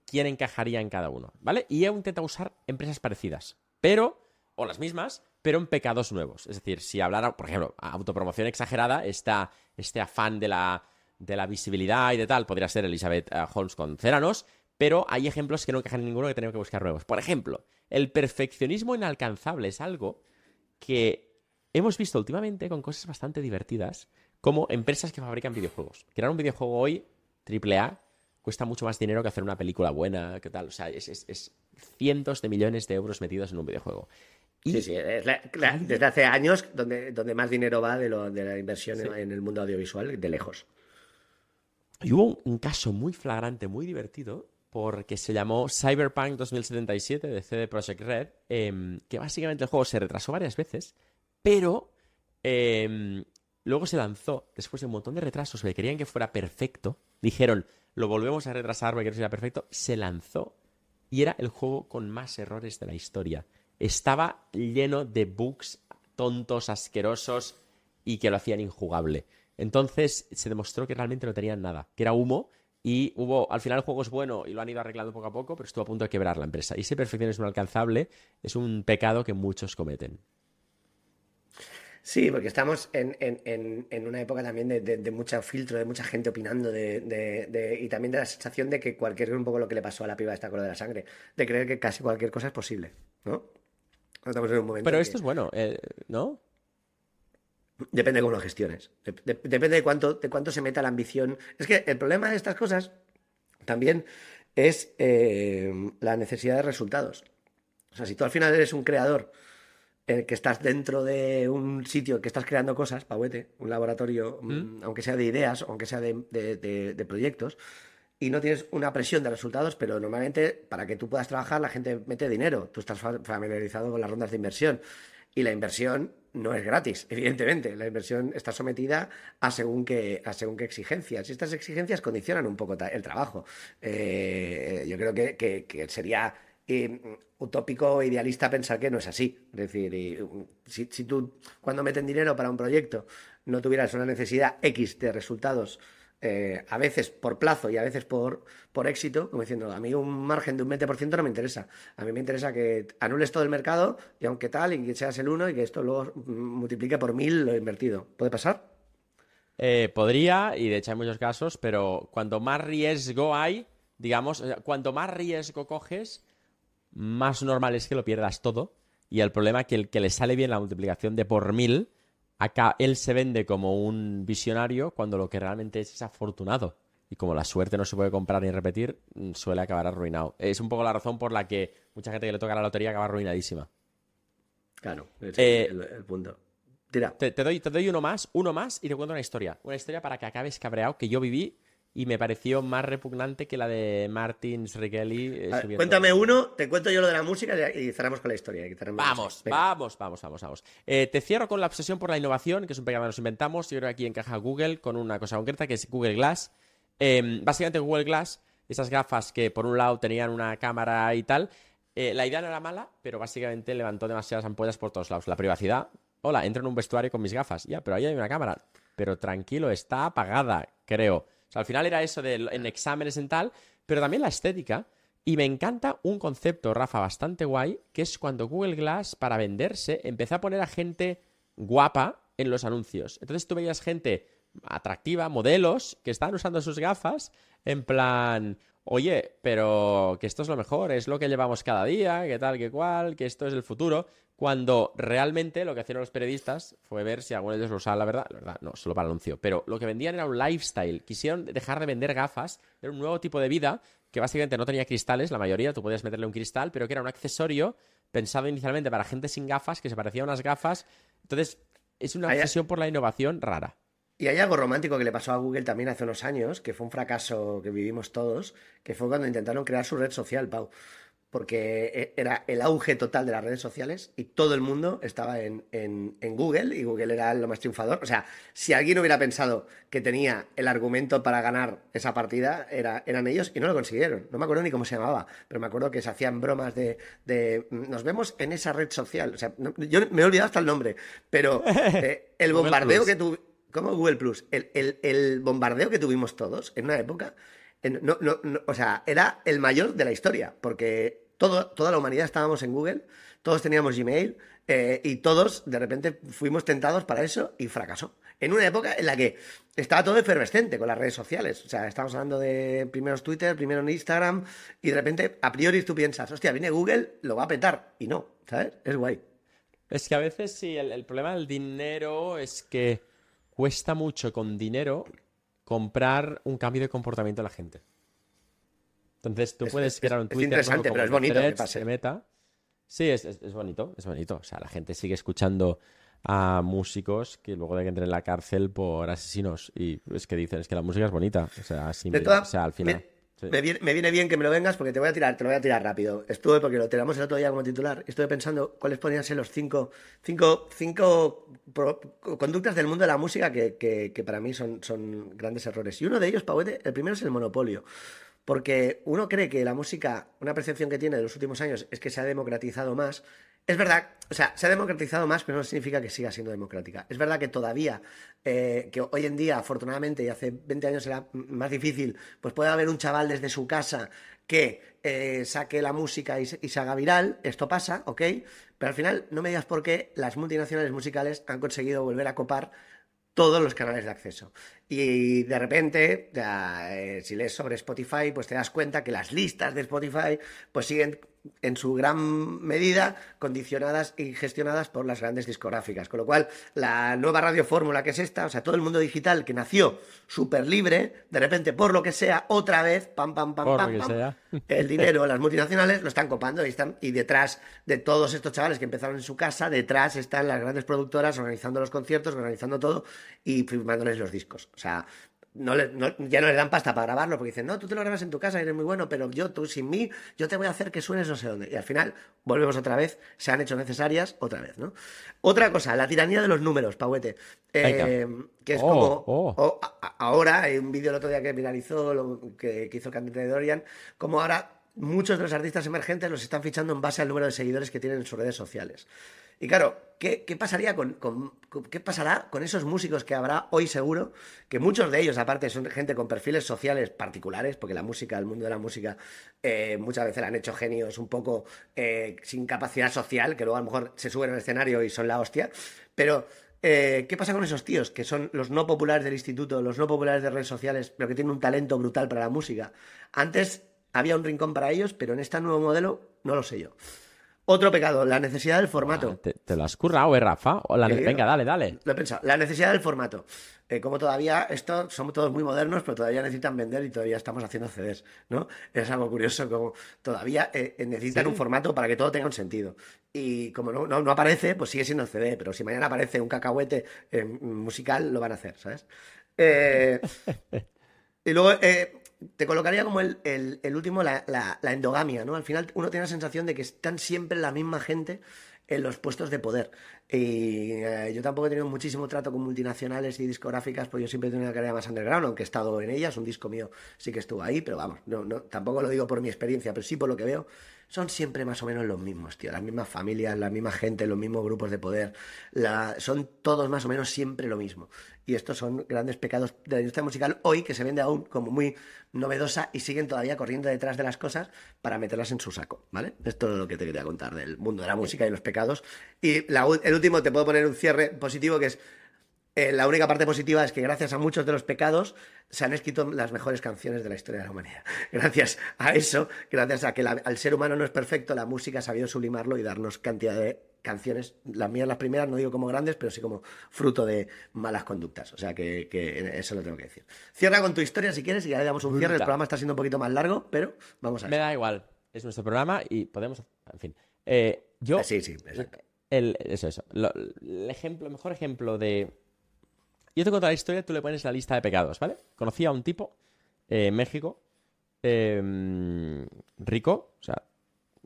¿quién encajaría en cada uno? ¿Vale? Y he intentado usar empresas parecidas, pero, o las mismas, pero en pecados nuevos. Es decir, si hablara, por ejemplo, autopromoción exagerada, está este afán de la, de la visibilidad y de tal, podría ser Elizabeth eh, Holmes con Céranos, pero hay ejemplos que no encajan en ninguno que tenemos que buscar nuevos. Por ejemplo, el perfeccionismo inalcanzable es algo que hemos visto últimamente con cosas bastante divertidas, como empresas que fabrican videojuegos. Crear un videojuego hoy, AAA, cuesta mucho más dinero que hacer una película buena, ¿qué tal? O sea, es, es- es cientos de millones de euros metidos en un videojuego. Y Sí, sí, es la- la- desde hace años donde, donde más dinero va de, lo, de la inversión en, en el mundo audiovisual, de lejos. Y hubo un, caso muy flagrante, muy divertido, porque se llamó Cyberpunk 2077 de CD Projekt Red, em, que básicamente el juego se retrasó varias veces, pero em, luego se lanzó, después de un montón de retrasos, que querían que fuera perfecto, dijeron, lo volvemos a retrasar porque que sea perfecto, se lanzó y era el juego con más errores de la historia. Estaba lleno de bugs tontos, asquerosos y que lo hacían injugable. Entonces se demostró que realmente no tenían nada, que era humo y hubo, al final el juego es bueno y lo han ido arreglando poco a poco, pero estuvo a punto de quebrar la empresa. Y ese perfeccionismo alcanzable es un pecado que muchos cometen. Sí, porque estamos en, en- en- en una época también de, de- de mucho filtro, de mucha gente opinando, de, y también de la sensación de que cualquier, un poco lo que le pasó a la piba esta con lo de la sangre, de creer que casi cualquier cosa es posible, ¿no? Estamos en un momento Pero esto que- es bueno, eh, ¿no? Depende de cómo lo gestiones. Dep- dep- depende de cuánto, de cuánto se meta la ambición. Es que el problema de estas cosas también es eh, la necesidad de resultados. O sea, si tú al final eres un creador eh, que estás dentro de un sitio que estás creando cosas, Pauete, un laboratorio, mm, aunque sea de ideas, aunque sea de, de- de- de proyectos, y no tienes una presión de resultados, pero normalmente para que tú puedas trabajar la gente mete dinero. Tú estás fa- familiarizado con las rondas de inversión. Y la inversión no es gratis, evidentemente. La inversión está sometida a según qué, a según qué exigencias. Y estas exigencias condicionan un poco el trabajo. Eh, yo creo que, que- sería eh, utópico o idealista pensar que no es así. Es decir, um, si tú cuando meten dinero para un proyecto no tuvieras una necesidad X de resultados eh, a veces por plazo y a veces por, por éxito, como diciendo, a mí un margen de un 20% no me interesa. A mí me interesa que anules todo el mercado y aunque tal, y que seas el uno y que esto luego multiplique por mil lo invertido. ¿Puede pasar? Eh, podría, y de hecho hay muchos casos, pero cuanto más riesgo hay, digamos, cuanto más riesgo coges, más normal es que lo pierdas todo. Y el problema es que el que le sale bien la multiplicación de por mil, acá él se vende como un visionario cuando lo que realmente es es afortunado. Y como la suerte no se puede comprar ni repetir, mm, suele acabar arruinado. Es un poco la razón por la que mucha gente que le toca la lotería acaba arruinadísima. Claro, es Eh, el, el punto. Tira. Te, te doy, te doy uno más, uno más y te cuento una historia. Una historia para que acabes cabreado que yo viví y me pareció más repugnante que la de Martin Srikeli. eh, cuéntame uno, te cuento yo lo de la música y cerramos con la historia. Vamos, vamos, vamos, vamos, vamos. Eh, te cierro con la obsesión por la innovación, que es un pecado que nos inventamos. Yo creo que aquí encaja Google con una cosa concreta, que es Google Glass. Eh, básicamente Google Glass, esas gafas que por un lado tenían una cámara y tal, eh, la idea no era mala, pero básicamente levantó demasiadas ampollas por todos lados. La privacidad, hola, entro en un vestuario con mis gafas, ya, pero ahí hay una cámara. Pero tranquilo, está apagada, creo. Al final era eso de en exámenes en tal, pero también la estética. Y me encanta un concepto, Rafa, bastante guay, que es cuando Google Glass, para venderse, empezó a poner a gente guapa en los anuncios. Entonces tú veías gente atractiva, modelos, que estaban usando sus gafas, en plan, oye, pero que esto es lo mejor, es lo que llevamos cada día, que tal, que cual, que esto es el futuro. Cuando realmente lo que hicieron los periodistas fue ver si alguno de ellos lo usaba, la verdad, la verdad, no, solo para el anuncio. Pero lo que vendían era un lifestyle. Quisieron dejar de vender gafas, era un nuevo tipo de vida que básicamente no tenía cristales, la mayoría, tú podías meterle un cristal, pero que era un accesorio pensado inicialmente para gente sin gafas, que se parecía a unas gafas. Entonces, es una obsesión por la innovación rara. Y hay algo romántico que le pasó a Google también hace unos años, que fue un fracaso que vivimos todos, que fue cuando intentaron crear su red social, Pau. Porque e- era el auge total de las redes sociales y todo el mundo estaba en, en- en Google y Google era lo más triunfador. O sea, si alguien hubiera pensado que tenía el argumento para ganar esa partida, era, eran ellos y no lo consiguieron. No me acuerdo ni cómo se llamaba, pero me acuerdo que se hacían bromas de, de, nos vemos en esa red social. O sea, no- yo me he olvidado hasta el nombre, pero eh, el bombardeo que tu- como Google Plus, el, el- el bombardeo que tuvimos todos en una época, no- no- no- o sea, era el mayor de la historia, porque todo, toda la humanidad estábamos en Google, todos teníamos Gmail eh, y todos de repente fuimos tentados para eso y fracasó. En una época en la que estaba todo efervescente con las redes sociales. O sea, estamos hablando de primeros Twitter, primero en Instagram, y de repente, a priori, tú piensas, hostia, viene Google, lo va a petar. Y no, ¿sabes? Es guay. Es que a veces sí, el, el problema del dinero es que cuesta mucho con dinero comprar un cambio de comportamiento de la gente. Entonces tú Es- puedes es- crear un es Twitter interesante, nuevo pero es bonito que Threads, pase. se meta. Sí, es, es- es bonito, es bonito. O sea, la gente sigue escuchando a músicos que luego de que entren en la cárcel por asesinos. Y es que dicen, es que la música es bonita. O sea, así De me- toda- o sea, al final. Me, me viene, bien que me lo vengas porque te voy a tirar, te lo voy a tirar rápido. Estuve, porque lo tiramos el otro día como titular, estuve pensando cuáles podrían ser los cinco, cinco, cinco conductas del mundo de la música que, que- que para mí son, son grandes errores. Y uno de ellos, Pauete, el primero es el monopolio. Porque uno cree que la música, una percepción que tiene de los últimos años es que se ha democratizado más. Es verdad, o sea, se ha democratizado más, pero no significa que siga siendo democrática. Es verdad que todavía, eh, que hoy en día, afortunadamente, y hace 20 años era más difícil, pues puede haber un chaval desde su casa que eh, saque la música y se, haga viral. Esto pasa, ¿ok? Pero al final, no me digas por qué las multinacionales musicales han conseguido volver a copar todos los canales de acceso. Y de repente, eh, si lees sobre Spotify, pues te das cuenta que las listas de Spotify pues siguen en su gran medida condicionadas y gestionadas por las grandes discográficas. Con lo cual, la nueva radiofórmula que es esta, o sea, todo el mundo digital que nació súper libre, de repente, por lo que sea, otra vez, pam, pam, pam, Por pam, pam, sea. el dinero, las multinacionales lo están copando y, están, y detrás de todos estos chavales que empezaron en su casa, detrás están las grandes productoras organizando los conciertos, organizando todo y firmándoles los discos. O sea, no le- no- ya no les dan pasta para grabarlo porque dicen, no, tú te lo grabas en tu casa eres muy bueno, pero yo, tú sin mí, yo te voy a hacer que suenes no sé dónde. Y al final volvemos otra vez, se han hecho necesarias otra vez, ¿no? Otra cosa, la tiranía de los números, Pauete. Eh, que es Oh, como oh. a- ahora, hay un vídeo el otro día que viralizó, lo que, que hizo el cantante de Dorian, como ahora muchos de los artistas emergentes los están fichando en base al número de seguidores que tienen en sus redes sociales. Y claro, ¿qué, qué pasaría con, con- qué pasará con esos músicos que habrá hoy seguro? Que muchos de ellos, aparte, son gente con perfiles sociales particulares, porque la música, el mundo de la música, eh, muchas veces la han hecho genios un poco eh, sin capacidad social, que luego a lo mejor se suben al escenario y son la hostia. Pero eh, ¿Qué pasa con esos tíos que son los no populares del instituto, los no populares de redes sociales, pero que tienen un talento brutal para la música? Antes había un rincón para ellos, pero en este nuevo modelo no lo sé yo. Otro pecado, la necesidad del formato. ¿Te, te lo has currado, eh, Rafa? O la- Sí, Venga, dale, dale. Lo he pensado. La necesidad del formato. Eh, como todavía, esto, somos todos muy modernos, pero todavía necesitan vender y todavía estamos haciendo CDs, ¿no? Es algo curioso, como todavía eh, eh, necesitan Sí. un formato para que todo tenga un sentido. Y como no, no, no aparece, pues sigue siendo CD, pero si mañana aparece un cacahuete musical, lo van a hacer, ¿sabes? Y luego te colocaría como el, el- el último, la, la- la endogamia, ¿no? Al final uno tiene la sensación de que están siempre la misma gente en los puestos de poder. Y eh, yo tampoco he tenido muchísimo trato con multinacionales y discográficas, pues yo siempre he tenido una carrera más underground, aunque he estado en ellas, un disco mío sí que estuvo ahí, pero vamos, no, no, tampoco lo digo por mi experiencia, pero sí por lo que veo, son siempre más o menos los mismos, tío, las mismas familias, la misma gente, los mismos grupos de poder, son todos más o menos siempre lo mismo. Y estos son grandes pecados de la industria musical hoy que se vende aún como muy novedosa y siguen todavía corriendo detrás de las cosas para meterlas en su saco, ¿vale? Esto es lo que te quería contar del mundo de la música y los pecados. Y el último, te puedo poner un cierre positivo que es eh, la única parte positiva es que gracias a muchos de los pecados se han escrito las mejores canciones de la historia de la humanidad. Gracias a eso, gracias a que la- al ser humano no es perfecto, la música ha sabido sublimarlo y darnos cantidad de canciones, las mías las primeras, no digo como grandes, pero sí como fruto de malas conductas. O sea que, que eso lo tengo que decir. Cierra con tu historia si quieres y ya le damos un cierre. El programa está siendo un poquito más largo, pero vamos a Me ver. da igual. Es nuestro programa y podemos. En fin. Eh, yo. Sí, sí, exacto. El, eso, eso. Lo- el ejemplo, el mejor ejemplo de. Yo te cuento la historia, tú le pones la lista de pecados, ¿vale? Conocí a un tipo eh, en México, eh, rico, o sea,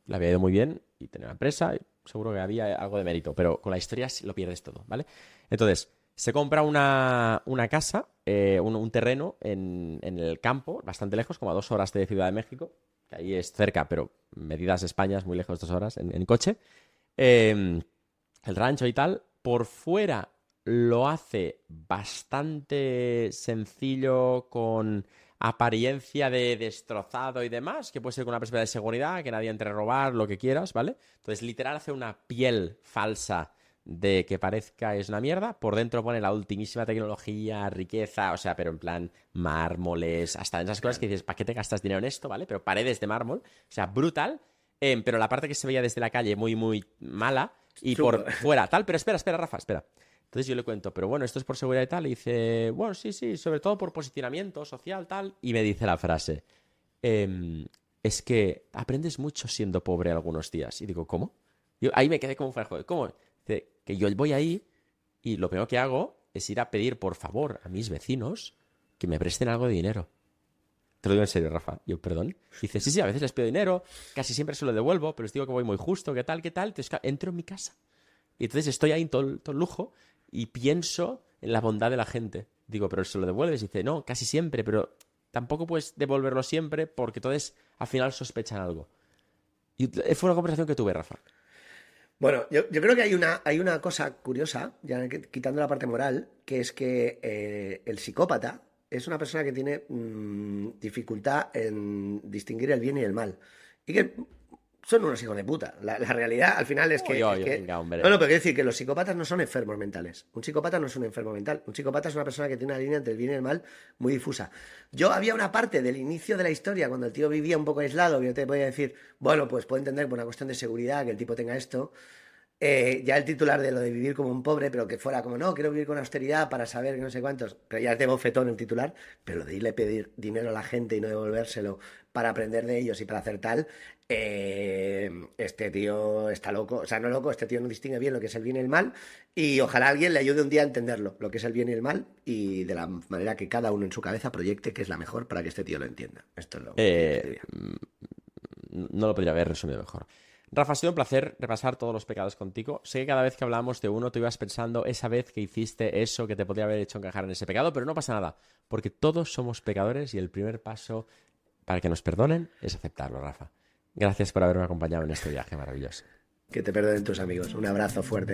le había ido muy bien y tenía una empresa, y seguro que había algo de mérito, pero con la historia lo pierdes todo, ¿vale? Entonces, se compra una, una casa, eh, un, terreno en, en el campo, bastante lejos, como a dos horas de Ciudad de México, que ahí es cerca, pero medidas España es muy lejos, dos horas en, coche. Eh, el rancho y tal, por fuera lo hace bastante sencillo, con apariencia de destrozado y demás, que puede ser con una perspectiva de seguridad, que nadie entre a robar, lo que quieras, ¿vale? Entonces, literal, hace una piel falsa de que parezca es una mierda. Por dentro pone la ultimísima tecnología, riqueza, o sea, pero en plan mármoles, hasta esas cosas que dices, ¿para qué te gastas dinero en esto, ¿vale? Pero paredes de mármol, o sea, brutal. Em, pero la parte que se veía desde la calle muy, muy mala y por fuera, tal. Pero espera, espera, Rafa, espera. Entonces yo le cuento, pero bueno, esto es por seguridad y tal. Y dice, bueno, sí, sí, sobre todo por posicionamiento social, tal. Y me dice la frase, "Em, es que aprendes mucho siendo pobre algunos días. Y digo, ¿cómo? Yo ahí me quedé como juego. ¿Cómo? Dice, que yo voy ahí y lo primero que hago es ir a pedir por favor a mis vecinos que me presten algo de dinero. Te lo digo en serio, Rafa. Yo, perdón. Dice, sí, sí, a veces les pido dinero, casi siempre se lo devuelvo, pero les digo que voy muy justo, qué tal, qué tal. Entonces, entro en mi casa. Y entonces estoy ahí en todo, todo el lujo y pienso en la bondad de la gente. Digo, pero se lo devuelves. Dice, no, casi siempre, pero tampoco puedes devolverlo siempre porque entonces al final sospechan algo. Y fue una conversación que tuve, Rafa. Bueno, yo, creo que hay una, hay una cosa curiosa, ya quitando la parte moral, que es que eh, el psicópata es una persona que tiene mm, dificultad en distinguir el bien y el mal. Y que son unos hijos de puta. La, la realidad al final es que... Oye, es oye, que- venga, hombre. no, no, pero quiero decir que los psicópatas no son enfermos mentales. Un psicópata no es un enfermo mental. Un psicópata es una persona que tiene una línea entre el bien y el mal muy difusa. Yo había una parte del inicio de la historia, cuando el tío vivía un poco aislado, que yo te podía decir, bueno, pues puedo entender por una cuestión de seguridad que el tipo tenga esto. Eh, ya el titular de lo de vivir como un pobre, pero que fuera como, no, quiero vivir con austeridad para saber que no sé cuántos, pero ya es de bofetón el titular, pero lo de irle a pedir dinero a la gente y no devolvérselo para aprender de ellos y para hacer tal, eh, este tío está loco, o sea, no loco, este tío no distingue bien lo que es el bien y el mal, y ojalá alguien le ayude un día a entenderlo, lo que es el bien y el mal, y de la manera que cada uno en su cabeza proyecte que es la mejor para que este tío lo entienda. Esto es lo que Eh, diría. no lo podría haber resumido mejor. Rafa, ha sido un placer repasar todos los pecados contigo. Sé que cada vez que hablamos de uno, tú ibas pensando esa vez que hiciste eso que te podría haber hecho encajar en ese pecado, pero no pasa nada, porque todos somos pecadores y el primer paso para que nos perdonen es aceptarlo, Rafa. Gracias por haberme acompañado en este viaje maravilloso. Que te perdonen tus amigos. Un abrazo fuerte.